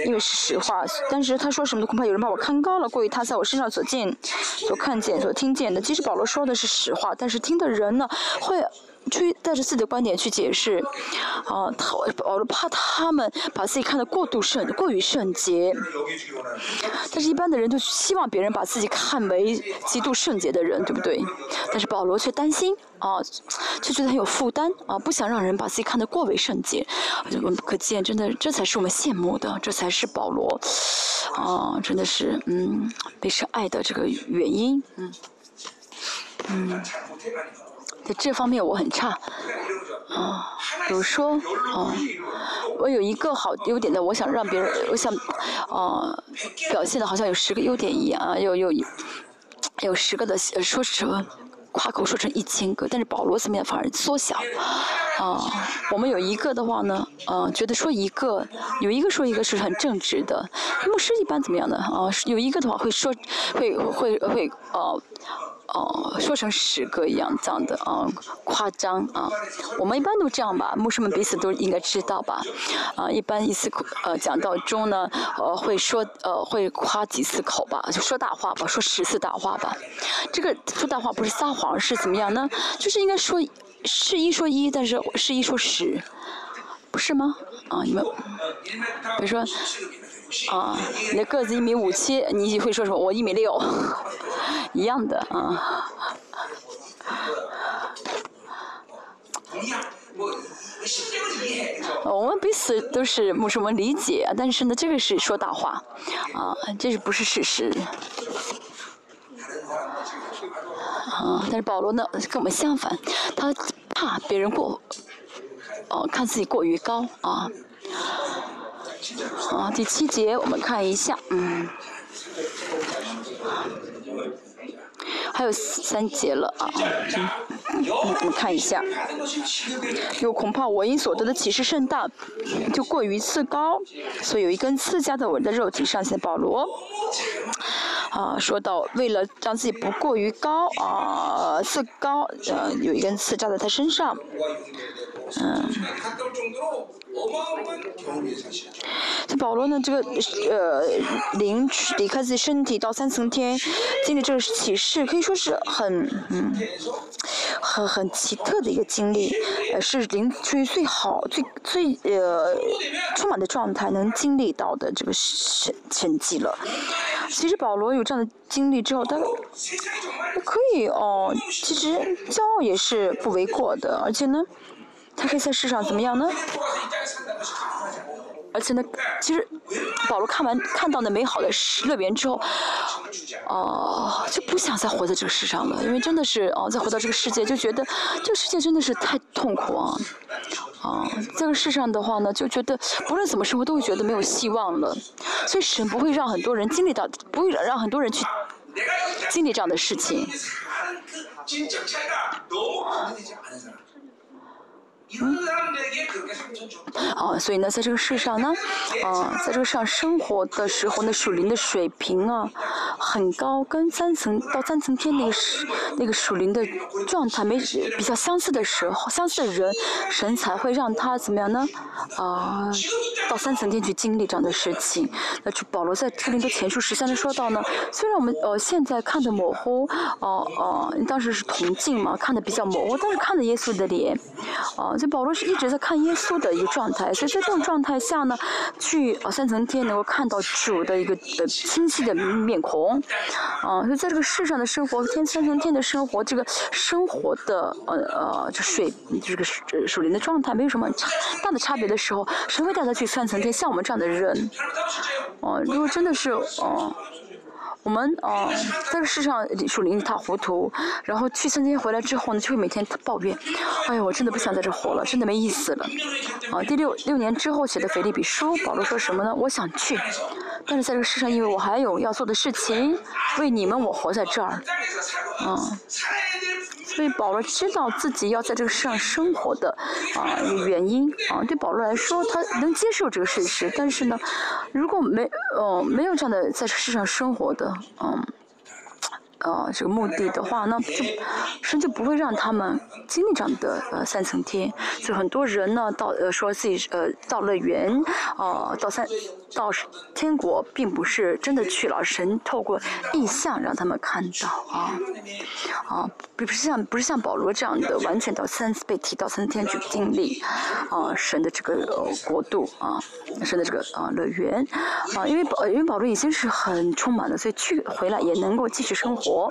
因为是实话。但是他说什么的，恐怕有人把我看高了，过于他在我身上所见、所看见、所听见的。即使保罗说的是实话，但是听的人呢会。去带着自己的观点去解释，啊，他保罗怕他们把自己看得过度圣、过于圣洁，但是一般的人就希望别人把自己看为极度圣洁的人，对不对？但是保罗却担心，啊，就觉得很有负担，啊，不想让人把自己看得过为圣洁，我们可见，真的，这才是我们羡慕的，这才是保罗，啊，真的是，嗯，被神爱的这个原因，嗯，嗯。这方面我很差，啊，比如说，啊，我有一个好优点的，我想让别人，我想，啊，表现的好像有十个优点一样，啊，有有有十个的说成夸口说成一千个，但是保罗怎么样反而缩小，啊，我们有一个的话呢，啊，觉得说一个有一个说一个是很正直的，牧师一般怎么样的啊，有一个的话会说会会会呃。哦，说成十个一样这样的啊，夸张啊，我们一般都这样吧，牧师们彼此都应该知道吧，啊，一般一次呃讲到中呢，呃会说呃会夸几次口吧，就说大话吧，说十次大话吧，这个说大话不是撒谎是怎么样呢？就是应该说是一说一，但是是一说十，不是吗？啊，你们比如说。啊，你的个子一米五七，你会说什么？我一米六，一样的啊。我们彼此都是没什么理解，但是呢，这个是说大话，啊，这是不是事实？啊，但是保罗呢，跟我们相反，他怕别人过，哦，看自己过于高啊。好，第七节我们看一下，嗯，还有三节了啊，嗯，我们看一下，又恐怕我因所得的启示甚大，就过于自高，所以有一根刺加在我的肉体上。现保罗啊，说到为了让自己不过于高啊，自高，呃，有一根刺扎在他身上，嗯。这保罗呢，这个呃，灵离开自己身体到三层天，经历这个启示，可以说是很嗯，很很奇特的一个经历，呃，是灵处于最好、最最呃充满的状态能经历到的这个神神迹了。其实保罗有这样的经历之后，他可以哦，其实骄傲也是不为过的，而且呢。他可以在世上怎么样呢？而且呢，其实保罗看完看到那美好的乐园之后，哦，就不想再活在这个世上了，因为真的是哦，再回到这个世界就觉得这个世界真的是太痛苦啊，啊，这个世上的话呢，就觉得不论怎么生活都会觉得没有希望了，所以神不会让很多人经历到，不会让很多人去经历这样的事情。嗯啊，所以呢，在这个世上呢，啊，在这个世上生活的时候，那属灵的水平啊，很高，跟三层到三层天那个是那个属灵的状态没比较相似的时候，相似的人，神才会让他怎么样呢？啊，到三层天去经历这样的事情。那就保罗在特林的前书十三中说到呢，虽然我们呃现在看的模糊，哦哦，当时是铜镜嘛，看的比较模糊，但是看的耶稣的脸，哦啊。这保罗是一直在看耶稣的一个状态，所以在这种状态下呢，去啊三层天能够看到主的一个呃清晰的面孔，啊，所以在这个世上的生活，天三层天的生活，这个生活的呃呃这水这个属灵的状态没有什么差大的差别的时候，谁会带他去三层天？像我们这样的人，哦，如果真的是哦。我们哦，在这个世上树林一塌糊涂，然后去三天回来之后呢，就会每天抱怨，哎呀，我真的不想在这活了，真的没意思了。啊，第六六年之后写的腓立比书，保罗说什么呢？我想去，但是在这个世上，因为我还有要做的事情，为你们我活在这儿，啊。所以保罗知道自己要在这个世上生活的啊原因啊，对保罗来说，他能接受这个事实。但是呢，如果没哦没有这样的在世上生活的嗯。呃，这个目的的话，那就神就不会让他们经历这样的呃三层天。就很多人呢，到呃说自己呃到乐园，呃到三到天国，并不是真的去了，神透过意象让他们看到啊啊，不是像不是像保罗这样的完全到三次被提到三天去经历啊神的这个国度啊神的这个啊乐园啊，因为保因为保罗已经是很充满了，所以去回来也能够继续生活。活，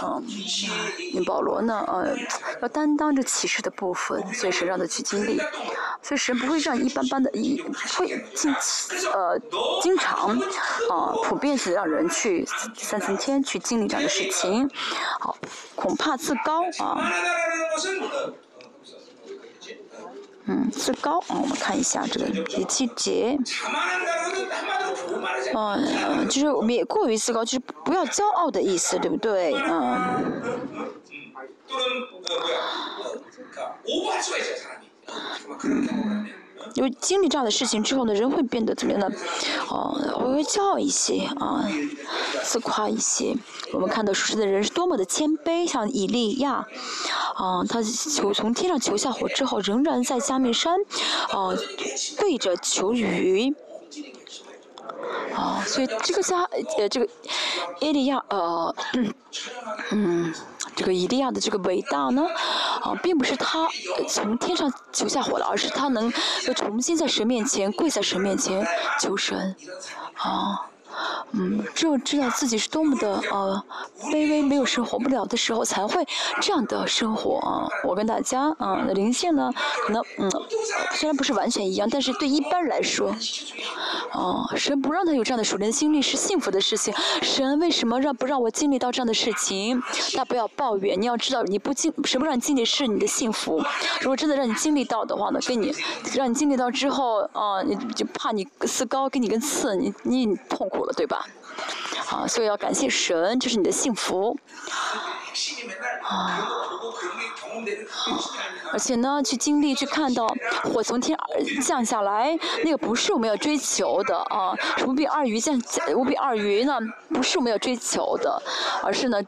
嗯，保罗呢，呃，要担当着启示的部分，所以神让他去经历，所以神不会让一般般的，一会经，呃，经常，啊，普遍性让人去三层天去经历这样的事情，好，恐怕自高啊，嗯，自高啊，我们看一下这个第七节。嗯，就是我们也过于自高，就是不要骄傲的意思，对不对？嗯，因为经历这样的事情之后呢，人会变得怎么样呢？哦，会骄傲一些啊，自夸一些。我们看到属实的人是多么的谦卑，像以利亚，啊，他求从天上求下火之后，仍然在加密山，啊，跪着求雨。啊，所以这个家呃，这个伊利亚呃，嗯，这个伊利亚的这个伟大呢，啊，并不是他从天上求下火了，而是他能重新在神面前跪在神面前求神，啊。嗯，只有知道自己是多么的呃卑微，没有生活不了的时候，才会这样的生活啊。我跟大家啊，灵性呢，可能嗯，虽然不是完全一样，但是对一般人来说，哦，神不让他有这样的属灵经历是幸福的事情。神为什么让不让我经历到这样的事情？那不要抱怨，你要知道你不经神不让你经历是你的幸福。如果真的让你经历到的话呢，跟你让你经历到之后啊，你就怕你四高给你根刺，你你痛苦了，对吧？啊，所以要感谢神，这是你的幸福。啊，而且呢，去经历、去看到火从天而降下来，那个不是我们要追求的啊。五比二鱼降，五比二鱼呢，不是我们要追求的，而是呢，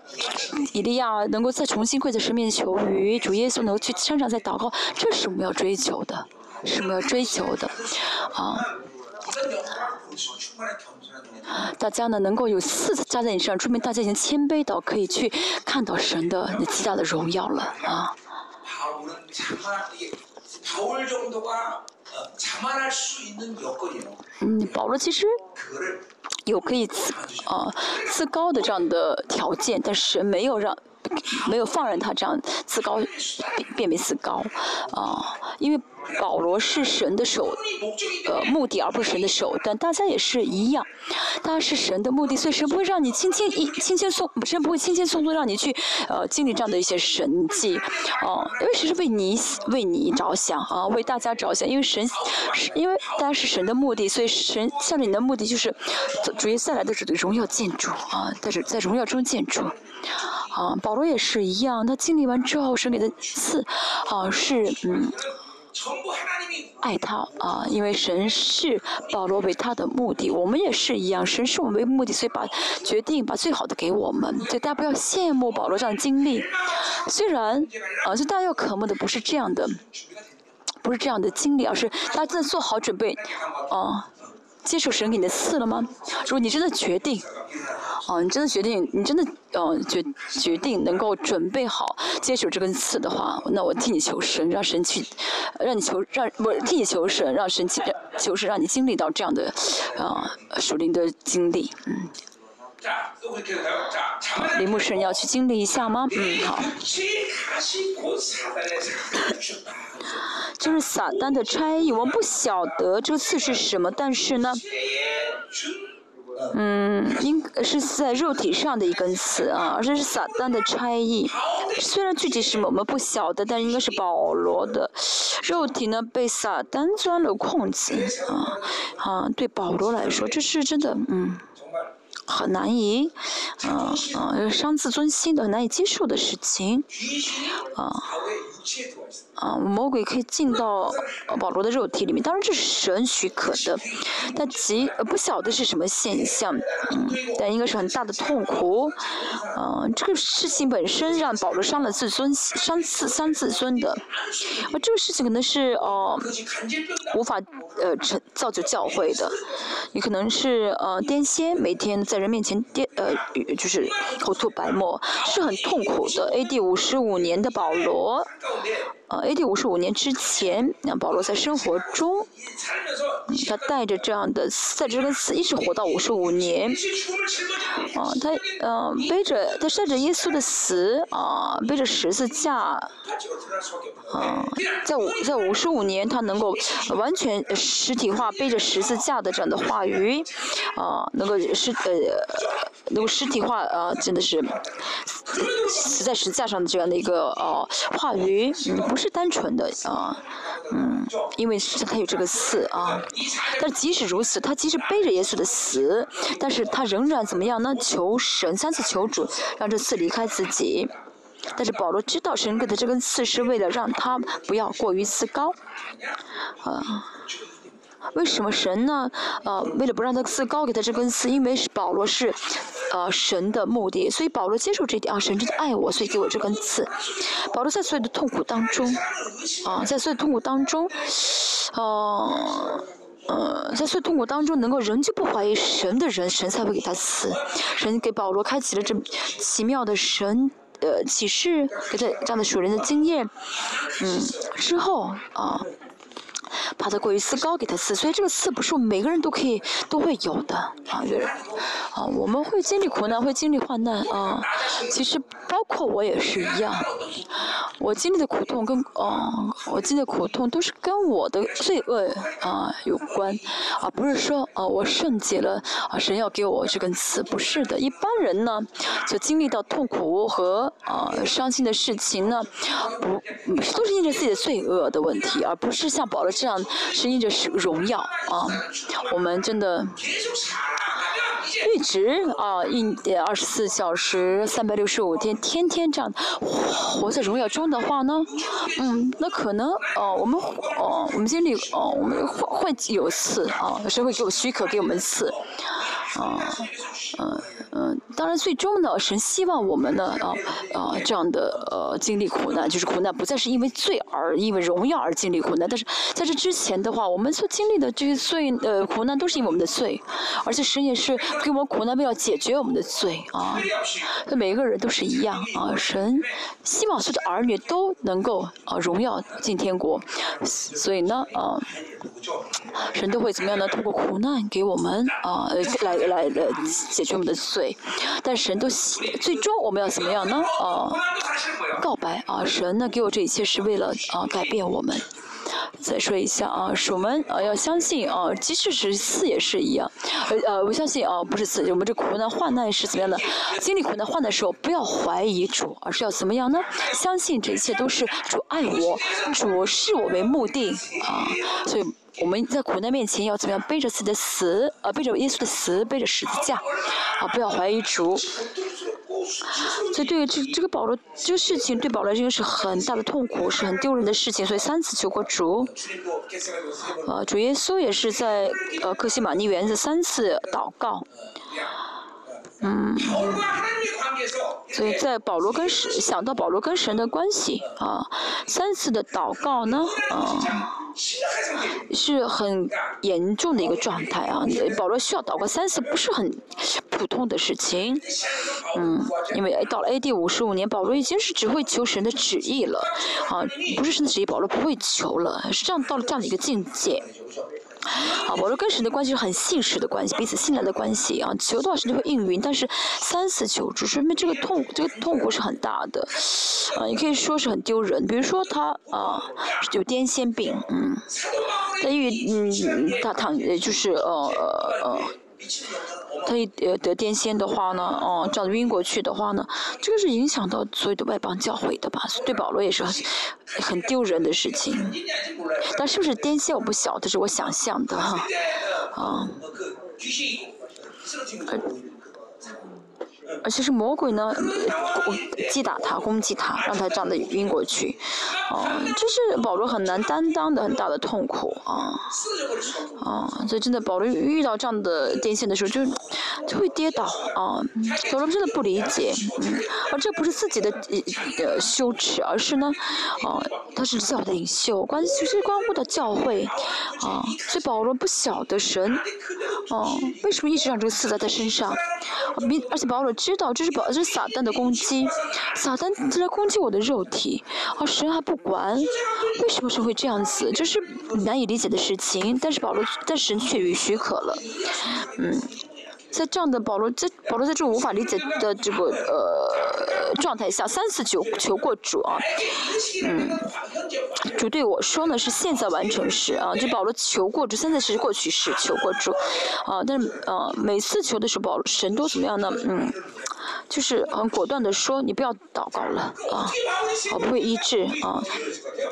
以利亚能够再重新跪在神面前求雨，主耶稣能够去山上再祷告，这是我们要追求的，是我们要追求的，啊。大家呢能够有四次加在你身上，说明大家已经谦卑到可以去看到神的那极大的荣耀了啊。嗯，保罗其实有可以自啊自高的这样的条件，但是没有让没有放任他这样自高变为自高，啊，因为。保罗是神的手，呃，目的而不是神的手段。大家也是一样，他是神的目的，所以神不会让你轻轻一轻轻松，神不会轻轻松松让你去呃经历这样的一些神迹，哦，因为神是为你为你着想啊，为大家着想，因为神是因为大家是神的目的，所以神向着你的目的就是主耶稣来的时候荣耀建筑啊，在是在荣耀中建筑，啊，保罗也是一样，他经历完之后，神给他赐啊是嗯。爱他啊，因为神是保罗为他的目的，我们也是一样，神是我们为目的，所以把决定把最好的给我们。所以大家不要羡慕保罗这样的经历，虽然啊，就大家要渴慕的不是这样的，不是这样的经历，而是大家真的做好准备啊，接受神给你的赐了吗？如果你真的决定。哦，你真的决定，你真的，呃，决决定能够准备好接手这根刺的话，那我替你求神，让神去，让你求，让我替你求神，让神去求神，让你经历到这样的，啊，属灵的经历，嗯。林牧师，你要去经历一下吗？嗯，好。就是撒旦的差异，我们不晓得这个刺是什么，但是呢。嗯，应是在肉体上的一根刺啊，而这是撒旦的差役。虽然具体是我们不晓得，但应该是保罗的肉体呢被撒旦钻了空子啊啊！对保罗来说，这是真的，嗯，很难以，嗯嗯，伤自尊心的、难以接受的事情啊。啊，魔鬼可以进到保罗的肉体里面，当然这是神许可的，但极不晓得是什么现象，嗯，但应该是很大的痛苦，嗯，这个事情本身让保罗伤了自尊，伤自伤自尊的，而这个事情可能是哦无法呃成造就教会的，也可能是呃癫痫，每天在人面前癫呃就是口吐白沫，是很痛苦的。A.D. 五十五年的保罗。呃，A.D. 五十五年之前，那保罗在生活中，他带着这样的，在这根刺一直活到五十五年。啊，他呃背着，他带着耶稣的死，啊，背着十字架，啊，在五在五十五年，他能够完全实体化背着十字架的这样的话语，啊，能够实呃能够实体化啊，真的是死在十字架上的这样的一个呃话语。嗯，不是是单纯的啊，嗯，因为是他有这个死啊，但即使如此，他即使背着耶稣的死，但是他仍然怎么样呢？求神三次求主，让这刺离开自己。但是保罗知道神给的这根刺是为了让他不要过于自高，啊。为什么神呢？呃，为了不让他自高，给他这根刺，因为保罗是，呃，神的目的，所以保罗接受这点啊，神真的爱我，所以给我这根刺。保罗在所有的痛苦当中，啊，在所有痛苦当中，呃，呃，在所有痛苦当中，能够仍旧不怀疑神的人，神才会给他刺。神给保罗开启了这奇妙的神呃启示，给他这样的属人的经验，嗯，之后啊。怕他过于自高，给他刺，所以这个刺不是每个人都可以都会有的啊，就是啊，我们会经历苦难，会经历患难啊。其实包括我也是一样，我经历的苦痛跟啊，我经历的苦痛都是跟我的罪恶啊有关，而不是说啊我圣洁了啊神要给我这根刺，不是的。一般人呢，就经历到痛苦和啊伤心的事情呢，不都是因着自己的罪恶的问题，而不是像保罗这这样。是因着是荣耀啊，我们真的一直啊，一二十四小时、三百六十五天，天天这样活在荣耀中的话呢，嗯，那可能哦，我们哦，我们经历哦，我们会会有次啊，神会给我许可给我们次，啊，嗯。嗯，当然，最终呢，神希望我们呢，啊啊，这样的呃经历苦难，就是苦难不再是因为罪而因为荣耀而经历苦难。但是在这之前的话，我们所经历的这些罪呃苦难都是因为我们的罪，而且神也是给我们苦难，为了解决我们的罪啊。那每一个人都是一样啊，神希望所有的儿女都能够啊荣耀进天国，所以呢啊。神都会怎么样呢？通过苦难给我们啊，来来来解决我们的罪。但神都最终我们要怎么样呢？啊，告白啊，神呢给我这一切是为了啊改变我们。再说一下啊，是我们啊要相信啊，即使是四也是一样，呃呃，我相信啊，不是四，我们这苦难患难是怎么样的？经历苦难患难的时候，不要怀疑主，而是要怎么样呢？相信这一切都是主爱我，主视我为目的啊，所以我们在苦难面前要怎么样？背着自己的死，呃，背着耶稣的死，背着十字架，啊，不要怀疑主。所以对于这这个保罗这个事情，对保罗这个是很大的痛苦，是很丢人的事情。所以三次求过主，呃，主耶稣也是在呃克西玛尼园子三次祷告，嗯，所以在保罗跟神想到保罗跟神的关系啊，三次的祷告呢，啊。是很严重的一个状态啊！保罗需要祷告三次，不是很普通的事情。嗯，因为到了 A.D. 五十五年，保罗已经是只会求神的旨意了啊，不是神的旨意，保罗不会求了，是这样到了这样的一个境界。啊，我说跟神的关系是很信实的关系，彼此信赖的关系啊，求多少神就会应允。但是三次求助，说明这个痛，这个痛苦是很大的，啊，也可以说是很丢人。比如说他啊，有癫痫病，嗯，他因为嗯，他躺，就是呃呃。他一得得癫痫的话呢，哦，这样晕过去的话呢，这个是影响到所有的外邦教会的吧？对保罗也是很很丢人的事情。但是不是癫痫我不晓得，是我想象的哈，啊。而且是魔鬼呢，击打他，攻击他，让他这样的晕过去，哦，这是保罗很难担当的很大的痛苦啊，啊，所以真的保罗遇到这样的电线的时候，就就会跌倒啊，保罗真的不理解，嗯，而这不是自己的呃羞耻，而是呢，啊，他是教的领袖，关系是关乎到教会，啊，所以保罗不晓得神，哦，为什么一直让这个刺在他身上，并而且保罗。知道这是保，这是撒旦的攻击，撒旦正在攻击我的肉体，而神还不管，为什么是会这样子？这是难以理解的事情，但是保罗，但神却予许可了，嗯。在这样的保罗，在保罗在这种无法理解的这个呃状态下，三次求求过主啊，嗯，主对我说呢是现在完成时啊，就保罗求过主，三次是过去式求过主，啊，但是呃每次求的时候，保罗神都怎么样呢？嗯，就是很果断的说，你不要祷告了啊，我不会医治啊。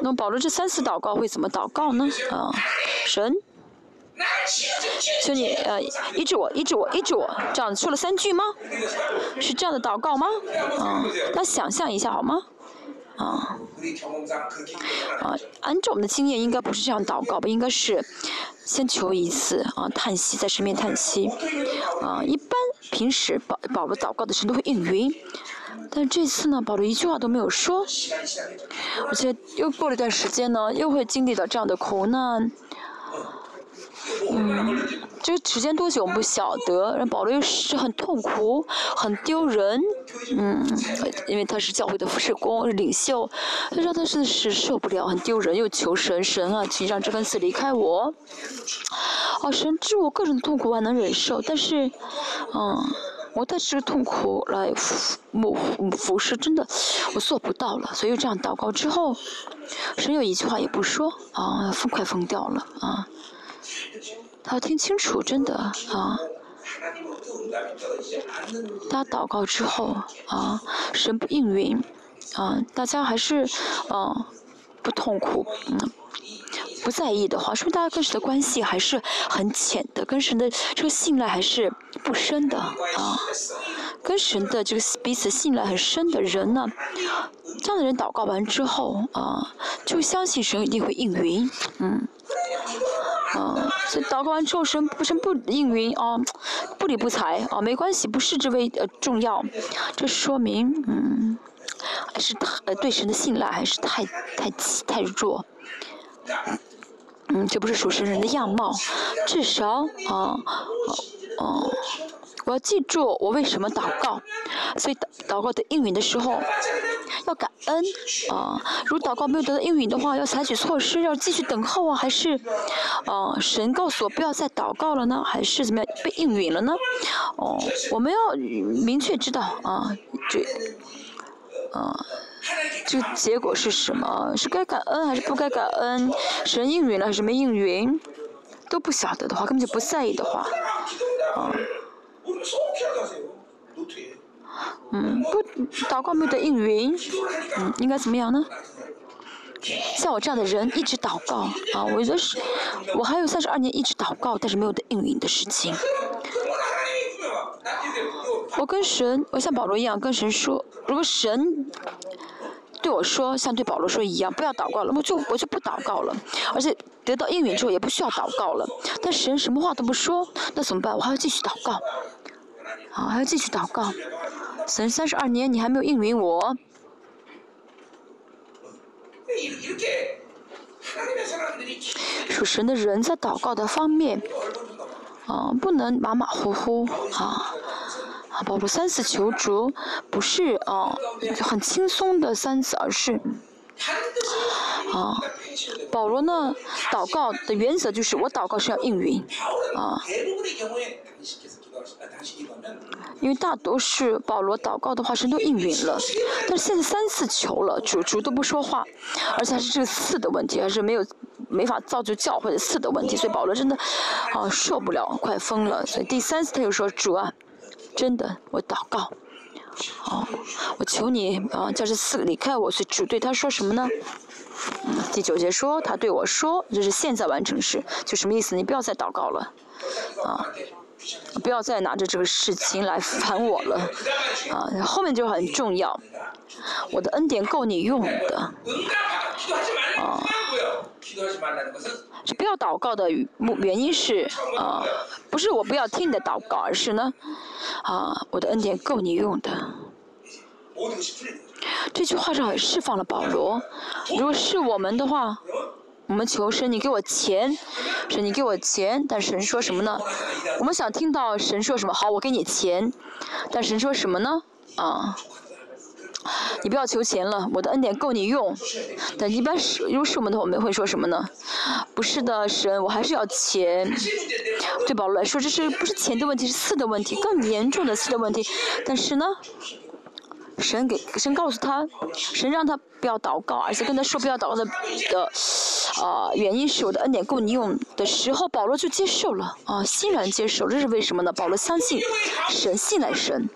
那么保罗这三次祷告会怎么祷告呢？啊，神。求你呃医治我，医治我，医治我，这样说了三句吗？是这样的祷告吗？啊，那想象一下好吗？啊，啊，按照我们的经验，应该不是这样祷告吧？应该是先求一次啊，叹息，在身边叹息。啊，一般平时保保罗祷告的时候都会应允，但这次呢，保罗一句话都没有说，而且又过了一段时间呢，又会经历到这样的苦难。嗯，这个时间多久我们不晓得。让保罗又是很痛苦，很丢人。嗯，因为他是教会的服侍工，是领袖，他说他是是受不了，很丢人，又求神神啊，请让这根刺离开我。哦，神知我个人的痛苦，我还能忍受，但是，嗯，我带这个痛苦来服服侍，真的我做不到了。所以这样祷告之后，神有一句话也不说，啊，疯快疯掉了啊。他听清楚，真的啊！大家祷告之后啊，神不应允啊，大家还是啊不痛苦，嗯，不在意的话，说明大家跟神的关系还是很浅的，跟神的这个信赖还是不深的啊。跟神的这个彼此信赖很深的人呢，这样的人祷告完之后啊，就相信神一定会应允，嗯。啊，所以祷告完之后，神不神不应允啊，不理不睬啊，没关系，不视之为呃重要，这说明嗯，还是呃对神的信赖还是太太太弱，嗯，这不是属神人的样貌，至少啊，哦，我要记住我为什么祷告，所以祷祷告的应允的时候，要感恩啊。如祷告没有得到应允的话，要采取措施，要继续等候啊，还是啊神告诉我不要再祷告了呢？还是怎么样被应允了呢？哦，我们要明确知道啊，这啊这结果是什么？是该感恩还是不该感恩？神应允了还是没应允？都不晓得的话，根本就不在意的话，啊。嗯不，祷告没有得应允，嗯，应该怎么样呢？像我这样的人一直祷告啊，我觉得是，我还有三十二年一直祷告，但是没有得应允的事情。我跟神，我像保罗一样跟神说，如果神对我说像对保罗说一样，不要祷告了，我就我就不祷告了，而且得到应允之后也不需要祷告了。但神什么话都不说，那怎么办？我还要继续祷告，啊，还要继续祷告。神三十二年，你还没有应允我。属神的人在祷告的方面，啊，不能马马虎虎啊，啊，保罗三次求助，不是啊，很轻松的三次，而是啊，保罗呢，祷告的原则就是我祷告是要应允，啊。因为大多是保罗祷告的话，神都应允了。但是现在三次求了，主主都不说话，而且还是这个刺的问题，还是没有没法造就教会的刺的问题，所以保罗真的啊受不了，快疯了。所以第三次他又说：“主啊，真的，我祷告，啊，我求你啊，叫这四个离开我。”所以主对他说什么呢？第九节说他对我说：“就是现在完成时，就什么意思？你不要再祷告了，啊。”不要再拿着这个事情来烦我了，啊，后面就很重要，我的恩典够你用的，啊，这不要祷告的原因是啊，不是我不要听你的祷告，而是呢，啊，我的恩典够你用的。这句话是释放了保罗，如果是我们的话。我们求神，你给我钱，神你给我钱，但神说什么呢？我们想听到神说什么？好，我给你钱，但神说什么呢？啊，你不要求钱了，我的恩典够你用。但一般是，如果是我们的话，我们会说什么呢？不是的，神，我还是要钱。对保罗来说，这是不是钱的问题，是刺的问题，更严重的刺的问题。但是呢？神给神告诉他，神让他不要祷告，而且跟他说不要祷告的的，啊，原因是我的恩典够你用的时候，保罗就接受了，啊，欣然接受，这是为什么呢？保罗相信神，信赖神。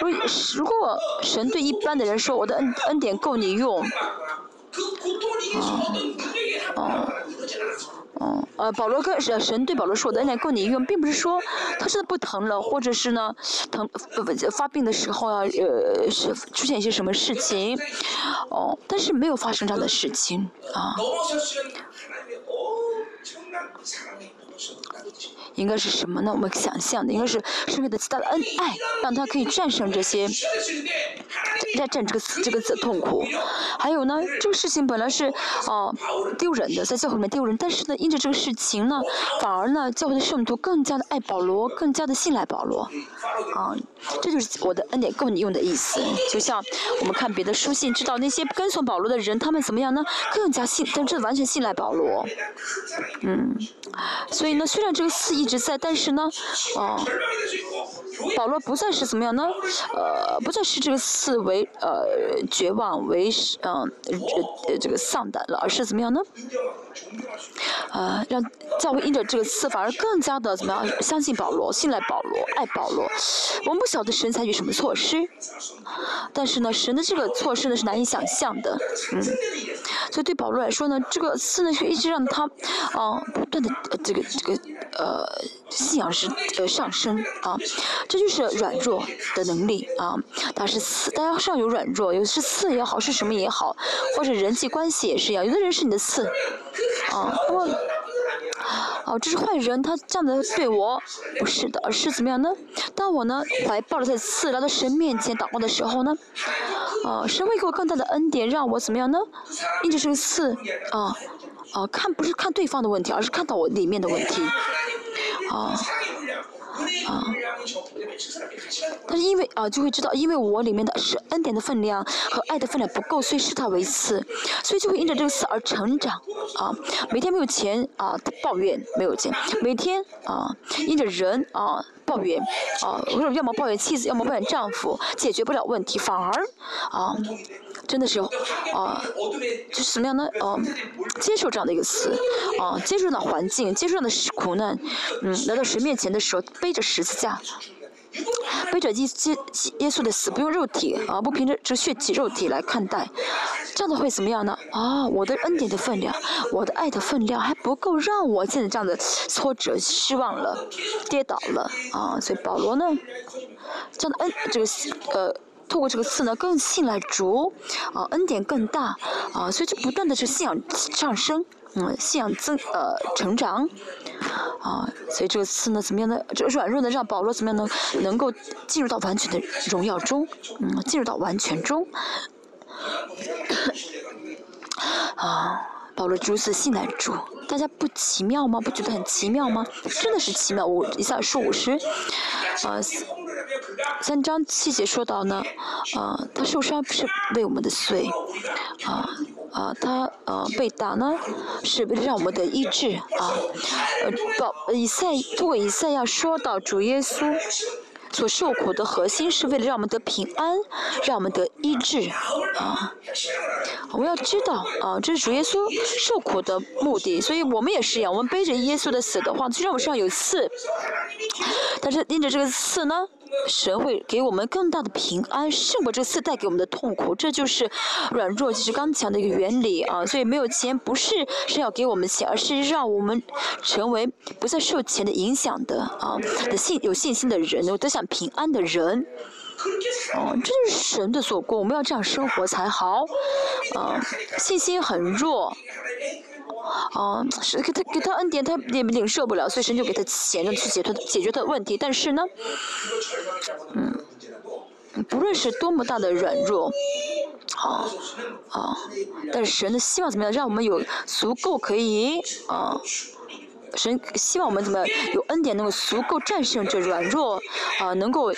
如如果神对一般的人说我的恩恩典够你用，啊，啊。哦，呃，保罗跟神对保罗说的恩典够你用，并不是说他现在不疼了，或者是呢，疼不不发病的时候啊，呃，是出现一些什么事情，哦，但是没有发生这样的事情啊。应该是什么呢？我们想象的应该是神给的极大的恩爱，让他可以战胜这些，战战这个这个痛苦。还有呢，这个事情本来是哦丢人的，在教会里面丢人，但是呢，因着这个事情呢，反而呢，教会的圣徒更加的爱保罗，更加的信赖保罗。啊，这就是我的恩典够你用的意思。就像我们看别的书信，知道那些跟从保罗的人，他们怎么样呢？更加信，但这完全信赖保罗。嗯，所以以呢，虽然这个四一。一直在，但是呢，哦，保罗不再是怎么样呢？呃，不再是这个刺为呃绝望为嗯呃这个丧胆了，而是怎么样呢？呃，让教会因着这个刺，反而更加的怎么样？相信保罗，信赖保罗，爱保罗。我们不晓得神采取什么措施，但是呢，神的这个措施呢是难以想象的，嗯。所以对保罗来说呢，这个刺呢是一直让他啊不断的这个这个呃。信仰是呃上升啊，这就是软弱的能力啊。他是刺，大家上有软弱，有是刺也好，是什么也好，或者人际关系也是一样。有的人是你的刺，啊，那么，哦，这是坏人，他这样的对我，不是的，而是怎么样呢？当我呢怀抱着这刺来到神面前祷告的时候呢，啊，神会给我更大的恩典，让我怎么样呢？因着这个刺，啊。啊，看不是看对方的问题，而是看到我里面的问题。啊，啊，但是因为啊，就会知道，因为我里面的是恩典的分量和爱的分量不够，所以视他为次，所以就会因着这个次而成长啊。每天没有钱啊，抱怨没有钱；每天啊，因着人啊抱怨啊，或者要么抱怨妻子，要么抱怨丈夫，解决不了问题，反而啊，真的是啊，就是什么样呢？啊，接受这样的一个词啊，接受到环境，接受到的苦难，嗯，来到神面前的时候，背着十字架。背着耶耶耶稣的死，不用肉体啊，不凭着这血气肉体来看待，这样的会怎么样呢？啊，我的恩典的分量，我的爱的分量还不够，让我现在这样的挫折、失望了、跌倒了啊！所以保罗呢，这样的恩，这个呃，透过这个刺呢，更信赖主啊，恩典更大啊，所以就不断的是信仰上升。嗯，信仰增呃成长，啊，所以这次呢怎么样呢？这软弱的让保罗怎么样呢？能够进入到完全的荣耀中，嗯，进入到完全中。啊，保罗如此信赖主，大家不奇妙吗？不觉得很奇妙吗？真的是奇妙。我一下说五十，啊，三章七节说到呢，啊，他受伤是为我们的罪，啊。啊，他呃被打呢，是为了让我们的医治啊。呃，报以赛通过以赛亚说到主耶稣所受苦的核心是为了让我们得平安，让我们得医治啊。我们要知道啊，这是主耶稣受苦的目的，所以我们也是一样，我们背着耶稣的死的话，虽然我们身上有刺，但是拎着这个刺呢。神会给我们更大的平安，胜过这次带给我们的痛苦。这就是软弱就是刚强的一个原理啊！所以没有钱不是是要给我们钱，而是让我们成为不再受钱的影响的啊的信有信心的人，有得享平安的人。哦，这就是神的所过，我们要这样生活才好。啊，信心很弱。哦，是给他给他恩典，他也领受不了，所以神就给他钱让去解决解决他的问题。但是呢，嗯，不论是多么大的软弱，啊啊，但是神的希望怎么样？让我们有足够可以啊。神希望我们怎么有恩典，能够足够战胜这软弱，啊，能够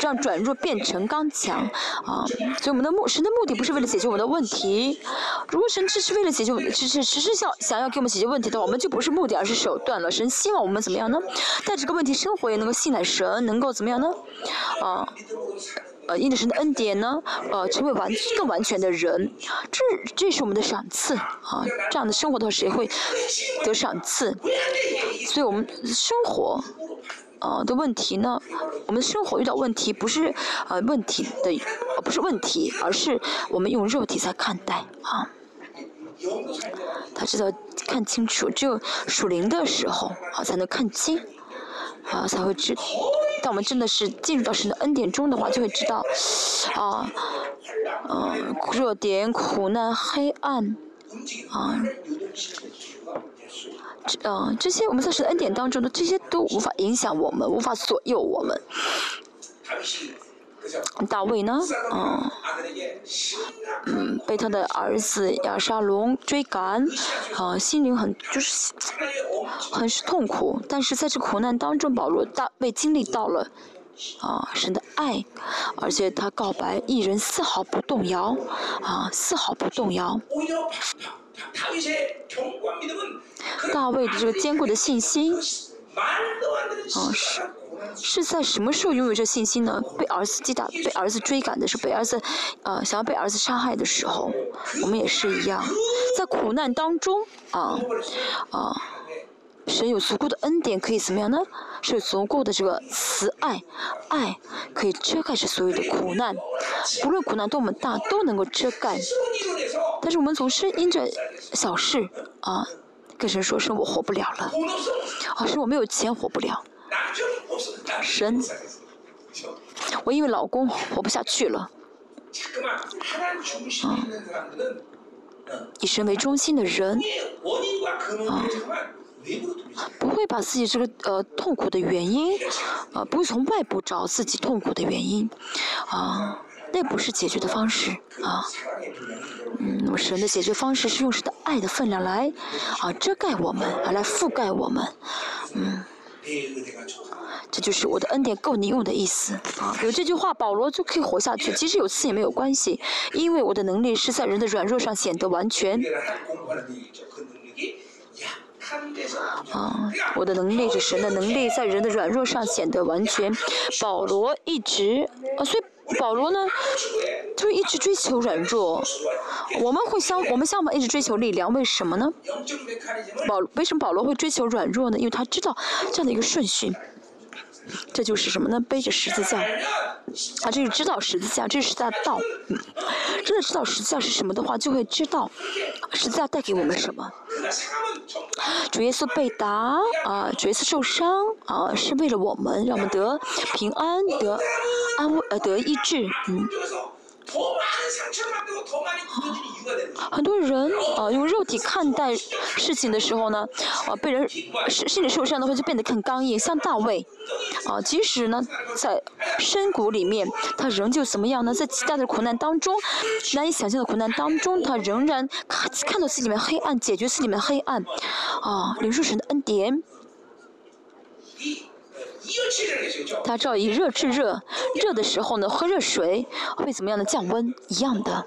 让软弱变成刚强，啊，所以我们的目神的目的不是为了解决我们的问题，如果神只是为了解决，只是只是想想要给我们解决问题的话，我们就不是目的，而是手段了。神希望我们怎么样呢？带这个问题生活，也能够信赖神，能够怎么样呢？啊。呃因着神的恩典呢，呃，成为完更完全的人，这这是我们的赏赐啊。这样的生活的话，谁会得赏赐？所以我们生活，呃的问题呢，我们生活遇到问题不是呃问题的，不是问题，而是我们用肉体在看待啊。他知道看清楚，只有属灵的时候啊，才能看清。啊，才会知。当我们真的是进入到神的恩典中的话，就会知道，啊，嗯，弱点、苦难、黑暗，啊，这，嗯，这些我们在神的恩典当中的这些都无法影响我们，无法左右我们。大卫呢，嗯，嗯，被他的儿子亚沙龙追赶，啊，心灵很就是很是痛苦。但是在这苦难当中，保罗大卫经历到了啊神的爱，而且他告白一人丝毫不动摇，啊，丝毫不动摇。大卫的这个坚固的信心，啊是。是在什么时候拥有这信心呢？被儿子击打、被儿子追赶的时候，被儿子，呃，想要被儿子杀害的时候，我们也是一样，在苦难当中，啊，啊，神有足够的恩典可以怎么样呢？是有足够的这个慈爱，爱可以遮盖这所有的苦难，不论苦难多么大，都能够遮盖。但是我们总是因着小事，啊，跟神说：“是我活不了了，啊，是我没有钱活不了。”神，我因为老公活不下去了。啊，以神为中心的人，啊，不会把自己这个呃痛苦的原因，啊，不会从外部找自己痛苦的原因，啊，那不是解决的方式啊。嗯，那么神的解决方式是用神的爱的分量来，啊，遮盖我们，啊，来覆盖我们，嗯。这就是我的恩典够你用的意思啊！有这句话，保罗就可以活下去。即使有刺也没有关系，因为我的能力是在人的软弱上显得完全。啊，我的能力是神的能力，在人的软弱上显得完全。保罗一直啊，所以保罗呢，就一直追求软弱。我们会相，我们相反一直追求力量，为什么呢？保为什么保罗会追求软弱呢？因为他知道这样的一个顺序。这就是什么呢？背着十字架，啊，这是知道十字架，这是十字架道。真的知道十字架是什么的话，就会知道十字架带给我们什么。主耶稣被打，啊，主耶稣受伤，啊，是为了我们，让我们得平安，得安慰，呃，得医治，嗯。很多人啊，用肉体看待事情的时候呢，啊，被人心心理受伤的话，就变得很刚硬，像大卫，啊，即使呢在深谷里面，他仍旧怎么样呢？在极大的苦难当中，难以想象的苦难当中，他仍然看看到自己里面黑暗，解决自己里面黑暗，啊，领受神的恩典。他知道以热制热，热的时候呢，喝热水会怎么样的降温一样的。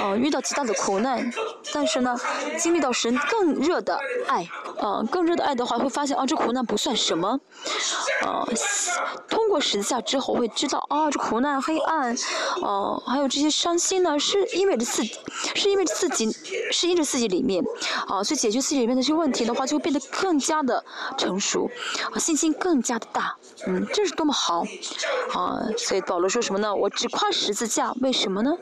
哦，遇到极大的苦难，但是呢，经历到神更热的爱，啊，更热的爱的话，会发现啊，这苦难不算什么，啊，通过十字架之后会知道啊，这苦难、黑暗，哦，还有这些伤心呢，是因为自己，是因为自己，是因着自己里面，啊，所以解决自己里面的这些问题的话，就会变得更加的成熟，啊，信心更加的大，嗯，这是多么好，啊，所以保罗说什么呢？我只夸十字架，为什么呢？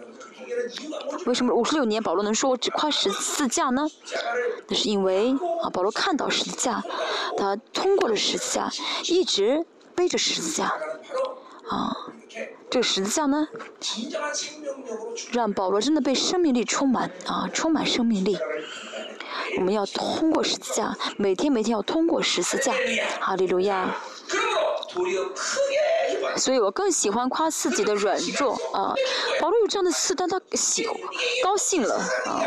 为什么五十六年保罗能说我只夸十字架呢？那是因为啊，保罗看到十字架，他通过了十字架，一直背着十字架，啊，这十字架呢，让保罗真的被生命力充满啊，充满生命力。我们要通过十字架，每天每天要通过十字架，哈利路亚。所以我更喜欢夸自己的软弱啊！保罗有这样的事，但他喜高兴了啊！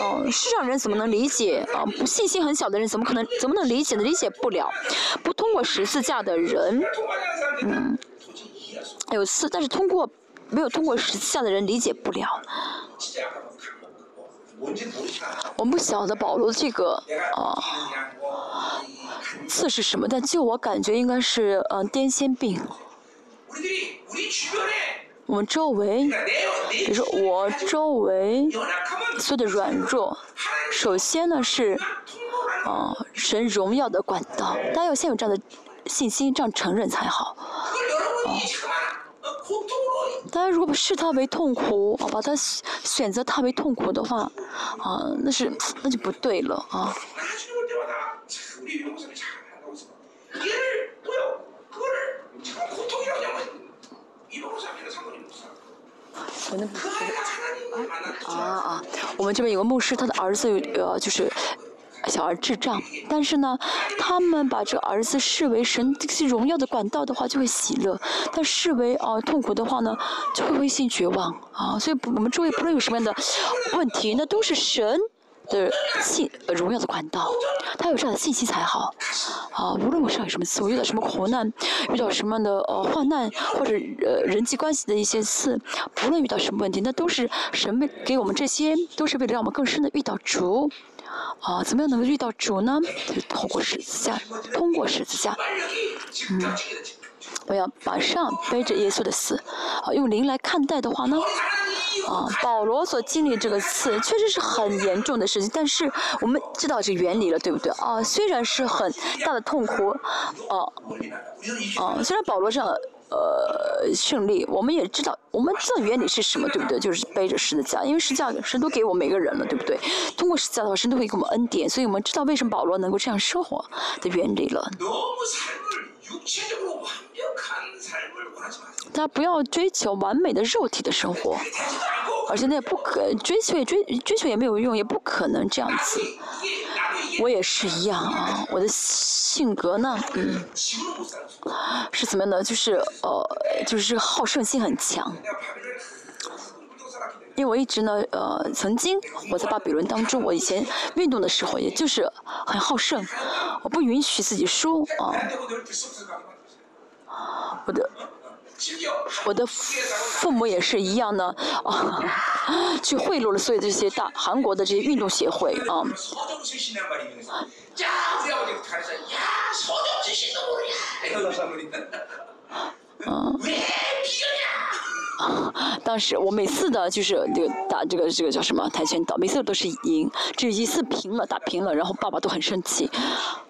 哦，世上人怎么能理解啊？不信心很小的人怎么可能怎么能理解呢？理解不了。不通过十字架的人，嗯，有刺，但是通过没有通过十字架的人理解不了。我们不晓得保罗这个啊。刺是什么？但就我感觉应该是嗯癫痫病。我们周围，比如说我周围所有的软弱，首先呢是啊神荣耀的管道，大家要先有这样的信心，这样承认才好。大家如果视他为痛苦，把他选择他为痛苦的话，啊那是那就不对了啊。我那不啊啊！我们这边有个牧师，他的儿子呃就是小儿智障，但是呢，他们把这个儿子视为神这些荣耀的管道的话，就会喜乐；但视为啊痛苦的话呢，就会灰心绝望啊。所以我们周围不论有什么样的问题，那都是神。的信荣耀的管道，他有这样的信息才好。啊，无论我上有什么刺，我遇到什么苦难，遇到什么样的呃患难，或者呃人际关系的一些刺，不论遇到什么问题，那都是神为给我们这些，都是为了让我们更深的遇到主。啊，怎么样能够遇到主呢？就透过十字架，通过十字架。嗯，我要马上背着耶稣的死，啊，用灵来看待的话呢？啊，保罗所经历这个刺确实是很严重的事情，但是我们知道这个原理了，对不对？啊，虽然是很大的痛苦，啊，啊，虽然保罗这样呃胜利，我们也知道，我们知道原理是什么，对不对？就是背着十字架，因为十字架神都给我们每个人了，对不对？通过十字架的话，神都会给我们恩典，所以我们知道为什么保罗能够这样生活的原理了。大家不要追求完美的肉体的生活，而且那也不可追求也追追求也没有用，也不可能这样子。我也是一样啊，我的性格呢，嗯，是怎么样的？就是呃，就是好胜心很强。因为我一直呢，呃，曾经我在巴比伦当中，我以前运动的时候，也就是很好胜，我不允许自己输啊。我的我的父母也是一样呢啊，去贿赂了所有这些大韩国的这些运动协会啊。嗯。当时我每次的就是这个打这个这个叫什么跆拳道，每次都是赢，只有一次平了打平了，然后爸爸都很生气。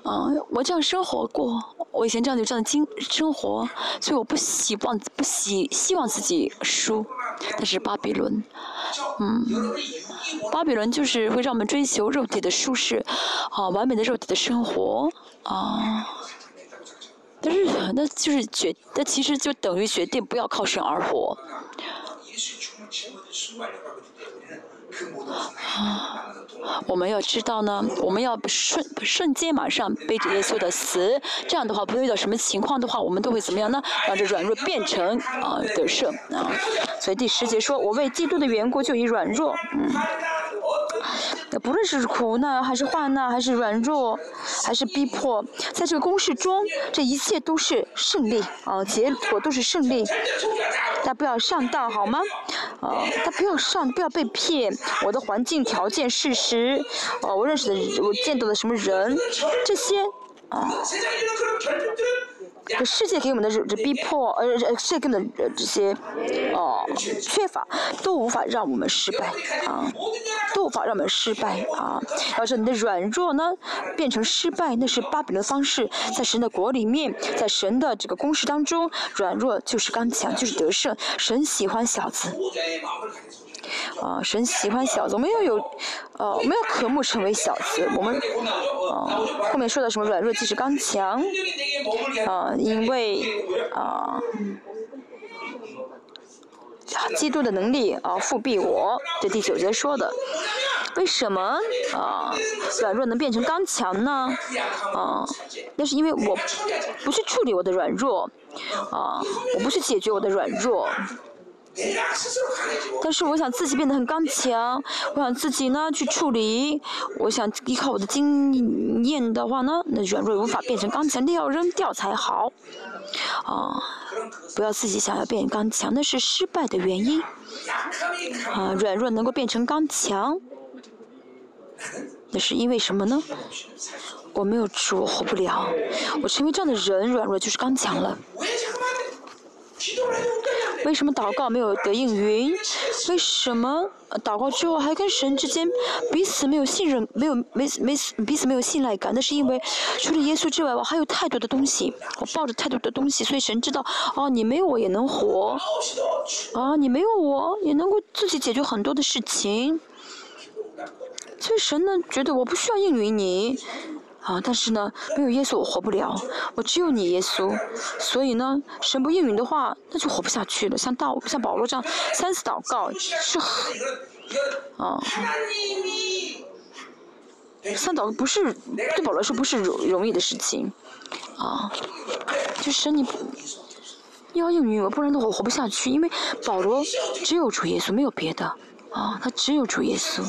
啊，我这样生活过，我以前这样就这样经生活，所以我不希望不希希望自己输。但是巴比伦，嗯，巴比伦就是会让我们追求肉体的舒适，啊，完美的肉体的生活，啊。但是，那就是决，那其实就等于决定不要靠神而活。啊，我们要知道呢，我们要瞬瞬间马上背着耶稣的死，这样的话，不论遇到什么情况的话，我们都会怎么样呢？让这软弱变成啊得胜啊。所以第十节说，我为基督的缘故就以软弱，嗯。不论是苦难还是患难还是软弱，还是逼迫，在这个公式中，这一切都是胜利啊，结果都是胜利。大家不要上当好吗？啊，他不要上，不要被骗。我的环境条件、事实，哦，我认识的、我见到的什么人，这些啊。这世界给我们的这逼迫，呃，世界给我们的这些，哦，缺乏，都无法让我们失败，啊，都无法让我们失败，啊。要是你的软弱呢，变成失败，那是巴比伦方式，在神的国里面，在神的这个公式当中，软弱就是刚强，就是得胜。神喜欢小子。啊，神喜欢小子，我们要有，呃，我们要渴慕成为小子。我们，啊，后面说的什么软弱即是刚强，啊，因为，啊，基督的能力啊，复辟我，这第九节说的。为什么啊，软弱能变成刚强呢？啊，那是因为我不去处理我的软弱，啊，我不去解决我的软弱。但是我想自己变得很刚强，我想自己呢去处理，我想依靠我的经验的话呢，那软弱无法变成刚强，那要扔掉才好。啊，不要自己想要变刚强，那是失败的原因。啊，软弱能够变成刚强，那是因为什么呢？我没有吃，我活不了。我成为这样的人，软弱就是刚强了。为什么祷告没有得应允？为什么祷告之后还跟神之间彼此没有信任，没有没没彼此没有信赖感？那是因为除了耶稣之外，我还有太多的东西，我抱着太多的东西，所以神知道，哦，你没有我也能活，啊，你没有我也能够自己解决很多的事情，所以神呢觉得我不需要应允你。啊，但是呢，没有耶稣我活不了，我只有你耶稣，所以呢，神不应允的话，那就活不下去了。像道像保罗这样三次祷告是很，啊，三祷不是对保罗说不是容容易的事情，啊，就是神你你要应允我，不然的话我活不下去，因为保罗只有主耶稣，没有别的。啊，他只有主耶稣。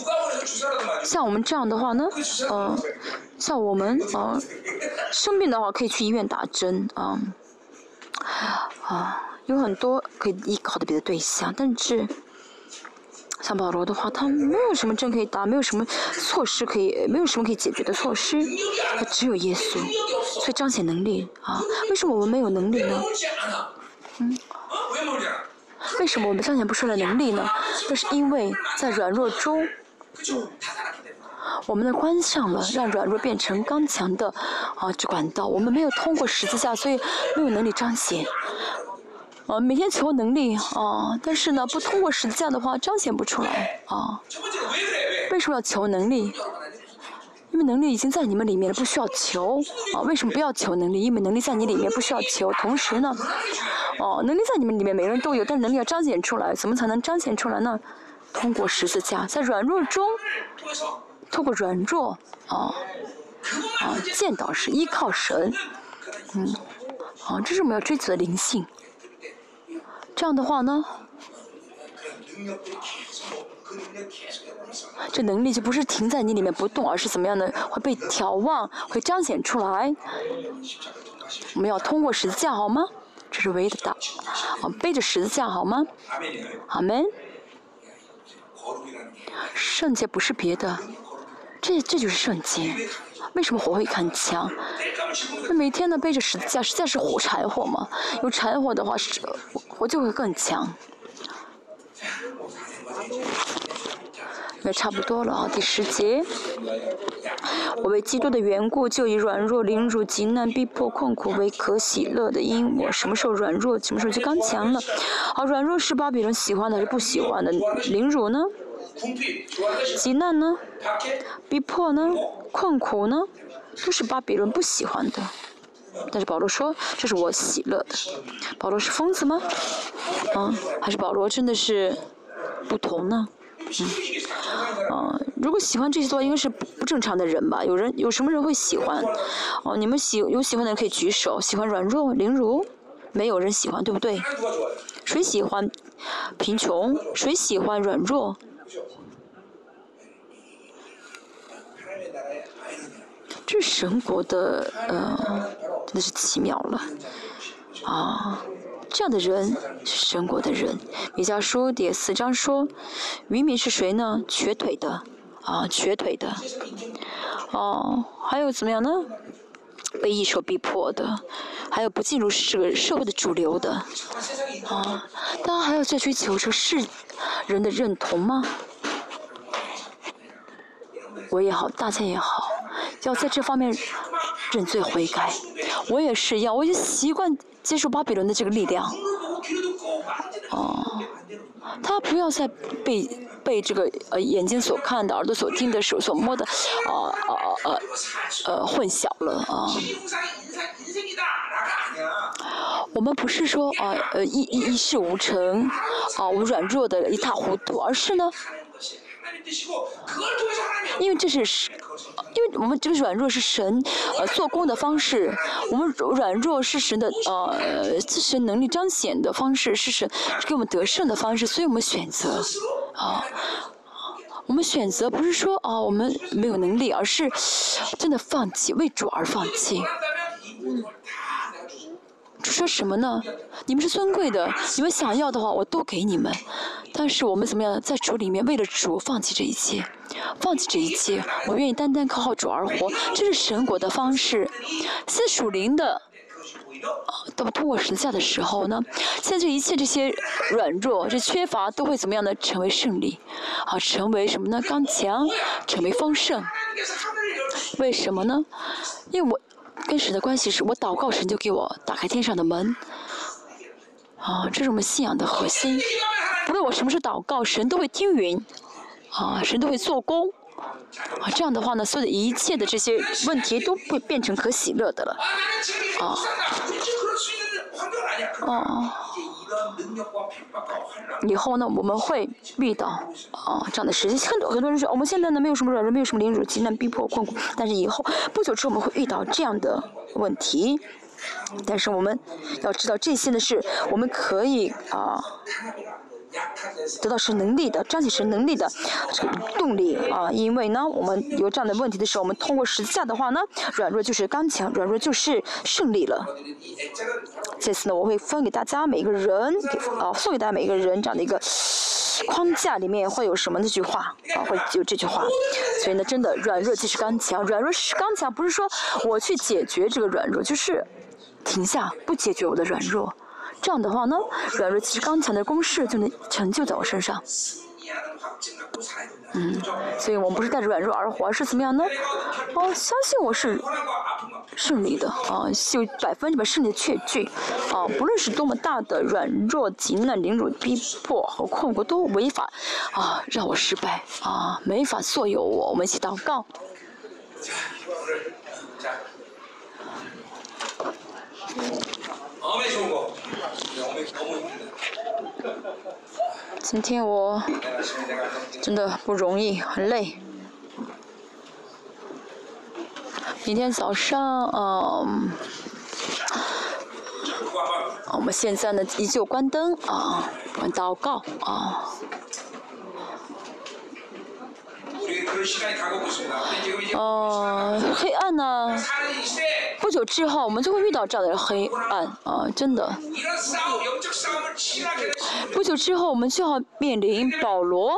像我们这样的话呢，嗯，像我们啊，生病的话可以去医院打针啊，啊，有很多可以依靠的别的对象。但是像保罗的话，他没有什么针可以打，没有什么措施可以，没有什么可以解决的措施，他只有耶稣，所以彰显能力啊。为什么我们没有能力呢？嗯。为什么我们彰显不出来能力呢？那是因为在软弱中，我们的关上了，让软弱变成刚强的啊这管道。我们没有通过十字架，所以没有能力彰显。啊，每天求能力啊，但是呢，不通过十字架的话，彰显不出来啊。为什么要求能力？因为能力已经在你们里面了，不需要求啊。为什么不要求能力？因为能力在你里面，不需要求。同时呢，哦，能力在你们里面，每个人都有，但能力要彰显出来，怎么才能彰显出来呢？通过十字架，在软弱中，透过软弱啊啊，见到神，依靠神，嗯，啊，这是我们要追求的灵性。这样的话呢？这能力就不是停在你里面不动，而是怎么样的会被眺望，会彰显出来。我们要通过十字架，好吗？这是唯一的道。啊，背着十字架，好吗？阿门。圣洁不是别的，这这就是圣洁。为什么火会很强？那每天呢背着十字架，实在是火柴火嘛。有柴火的话，是火就会更强。也差不多了啊，第十节。我为基督的缘故，就以软弱、凌辱、极难、逼迫、困苦为可喜乐的因。我什么时候软弱，什么时候就刚强了。好，软弱是巴比伦喜欢的还是不喜欢的？凌辱呢？极难呢？逼迫呢？困苦呢？都是巴比伦不喜欢的。但是保罗说，这是我喜乐的。保罗是疯子吗？啊，还是保罗真的是不同呢？嗯，啊，如果喜欢这些的话，应该是不不正常的人吧？有人有什么人会喜欢？哦，你们喜有喜欢的人可以举手。喜欢软弱、凌辱，没有人喜欢，对不对？谁喜欢贫穷？谁喜欢软弱？这神国的，呃，真的是奇妙了，啊。这样的人是神国的人。比较书第四章说，渔民是谁呢？瘸腿的，啊，瘸腿的。哦，还有怎么样呢？被一手逼迫的，还有不进入这个社会的主流的，啊，当然还要再追求这世人的认同吗？我也好，大家也好，要在这方面认罪悔改。我也是一样，我已经习惯。接受巴比伦的这个力量，哦，他不要再被被这个呃眼睛所看的、耳朵所听的、手所摸的，啊啊啊呃混淆了啊。我们不是说啊呃一一一事无成，啊我们软弱的一塌糊涂，而是呢。因为这是神，因为我们这个软弱是神呃做工的方式，我们软弱是神的呃自身能力彰显的方式，是神给我们得胜的方式，所以我们选择啊，我们选择不是说啊我们没有能力，而是真的放弃为主而放弃。说什么呢？你们是尊贵的，你们想要的话，我都给你们。但是我们怎么样，在主里面为了主放弃这一切，放弃这一切，我愿意单单靠靠主而活，这是神国的方式。是属灵的，到通过十字架的时候呢，现在这一切这些软弱、这缺乏都会怎么样呢？成为胜利，啊，成为什么呢？刚强，成为丰盛。为什么呢？因为我。跟神的关系是我祷告，神就给我打开天上的门。啊，这是我们信仰的核心。不论我什么时候祷告，神都会听允。啊，神都会做工。啊，这样的话呢，所有的一切的这些问题都会变成可喜乐的了。啊。哦。以后呢，我们会遇到啊这样的事情。很多很多人说，我们现在呢没有什么软弱，没有什么凌辱、极难、逼迫、困苦。但是以后不久之后，我们会遇到这样的问题。但是我们要知道，这些呢是我们可以啊。得到是能力的，彰显是能力的这个动力啊！因为呢，我们有这样的问题的时候，我们通过十字架的话呢，软弱就是刚强，软弱就是胜利了。这次呢，我会分给大家每个人，啊，送给大家每个人这样的一个框架，里面会有什么那句话啊？会有这句话。所以呢，真的软弱即是刚强，软弱是刚强，不是说我去解决这个软弱，就是停下不解决我的软弱。这样的话呢，软弱其实刚强的公式就能成就在我身上。嗯，所以我们不是带着软弱而活，而是怎么样呢？哦，相信我是胜利的啊，有百分之百胜利的确据啊，不论是多么大的软弱、极难、凌辱、逼迫和困苦，都违法啊，让我失败啊，没法所有我。我们一起祷告。今天我真的不容易，很累。明天早上，嗯，我们现在呢依旧关灯啊，祷告啊。呃，黑暗呢？不久之后，我们就会遇到这样的黑暗啊，真的。不久之后，我们就要面临保罗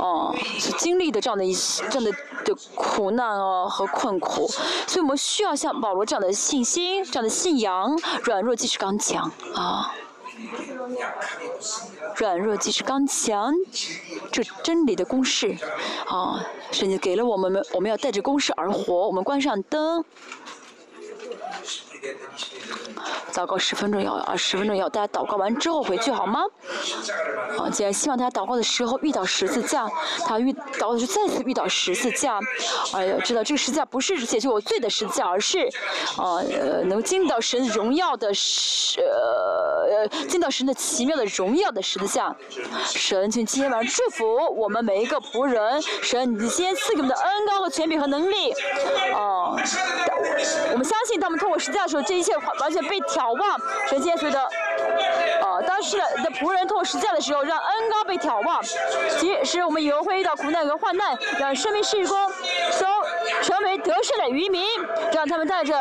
啊所经历的这样的一这样的的苦难啊和困苦，所以我们需要像保罗这样的信心、这样的信仰，软弱即是刚强啊。软弱即是刚强，这真理的公式啊，神经给了我们，我们要带着公式而活。我们关上灯。祷告十分钟要啊，十分钟要大家祷告完之后回去好吗？啊，既然希望大家祷告的时候遇到十字架，他遇祷告的时候再次遇到十字架，哎呀，知道这个十字架不是解决我罪的十字架，而是呃能进到神荣耀的十呃进到神的奇妙的荣耀的十字架。神，请今天晚上祝福我们每一个仆人。神，你今天赐给我们的恩高和权柄和能力，啊，我们相信他们通过十字架这一切完全被挑望。神，今天所有的呃当时的仆人通过十字架的时候，让恩高被挑望，即使我们以后会遇到苦难和患难，让生命事工都成为得胜的渔民，让他们带着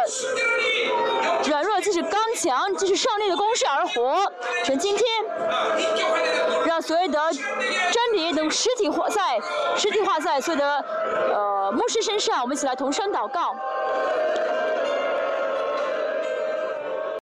软弱就是刚强，就是胜利的公式而活。神，今天让所有的真理能实体化在实体化在所有的呃牧师身上，我们一起来同声祷告。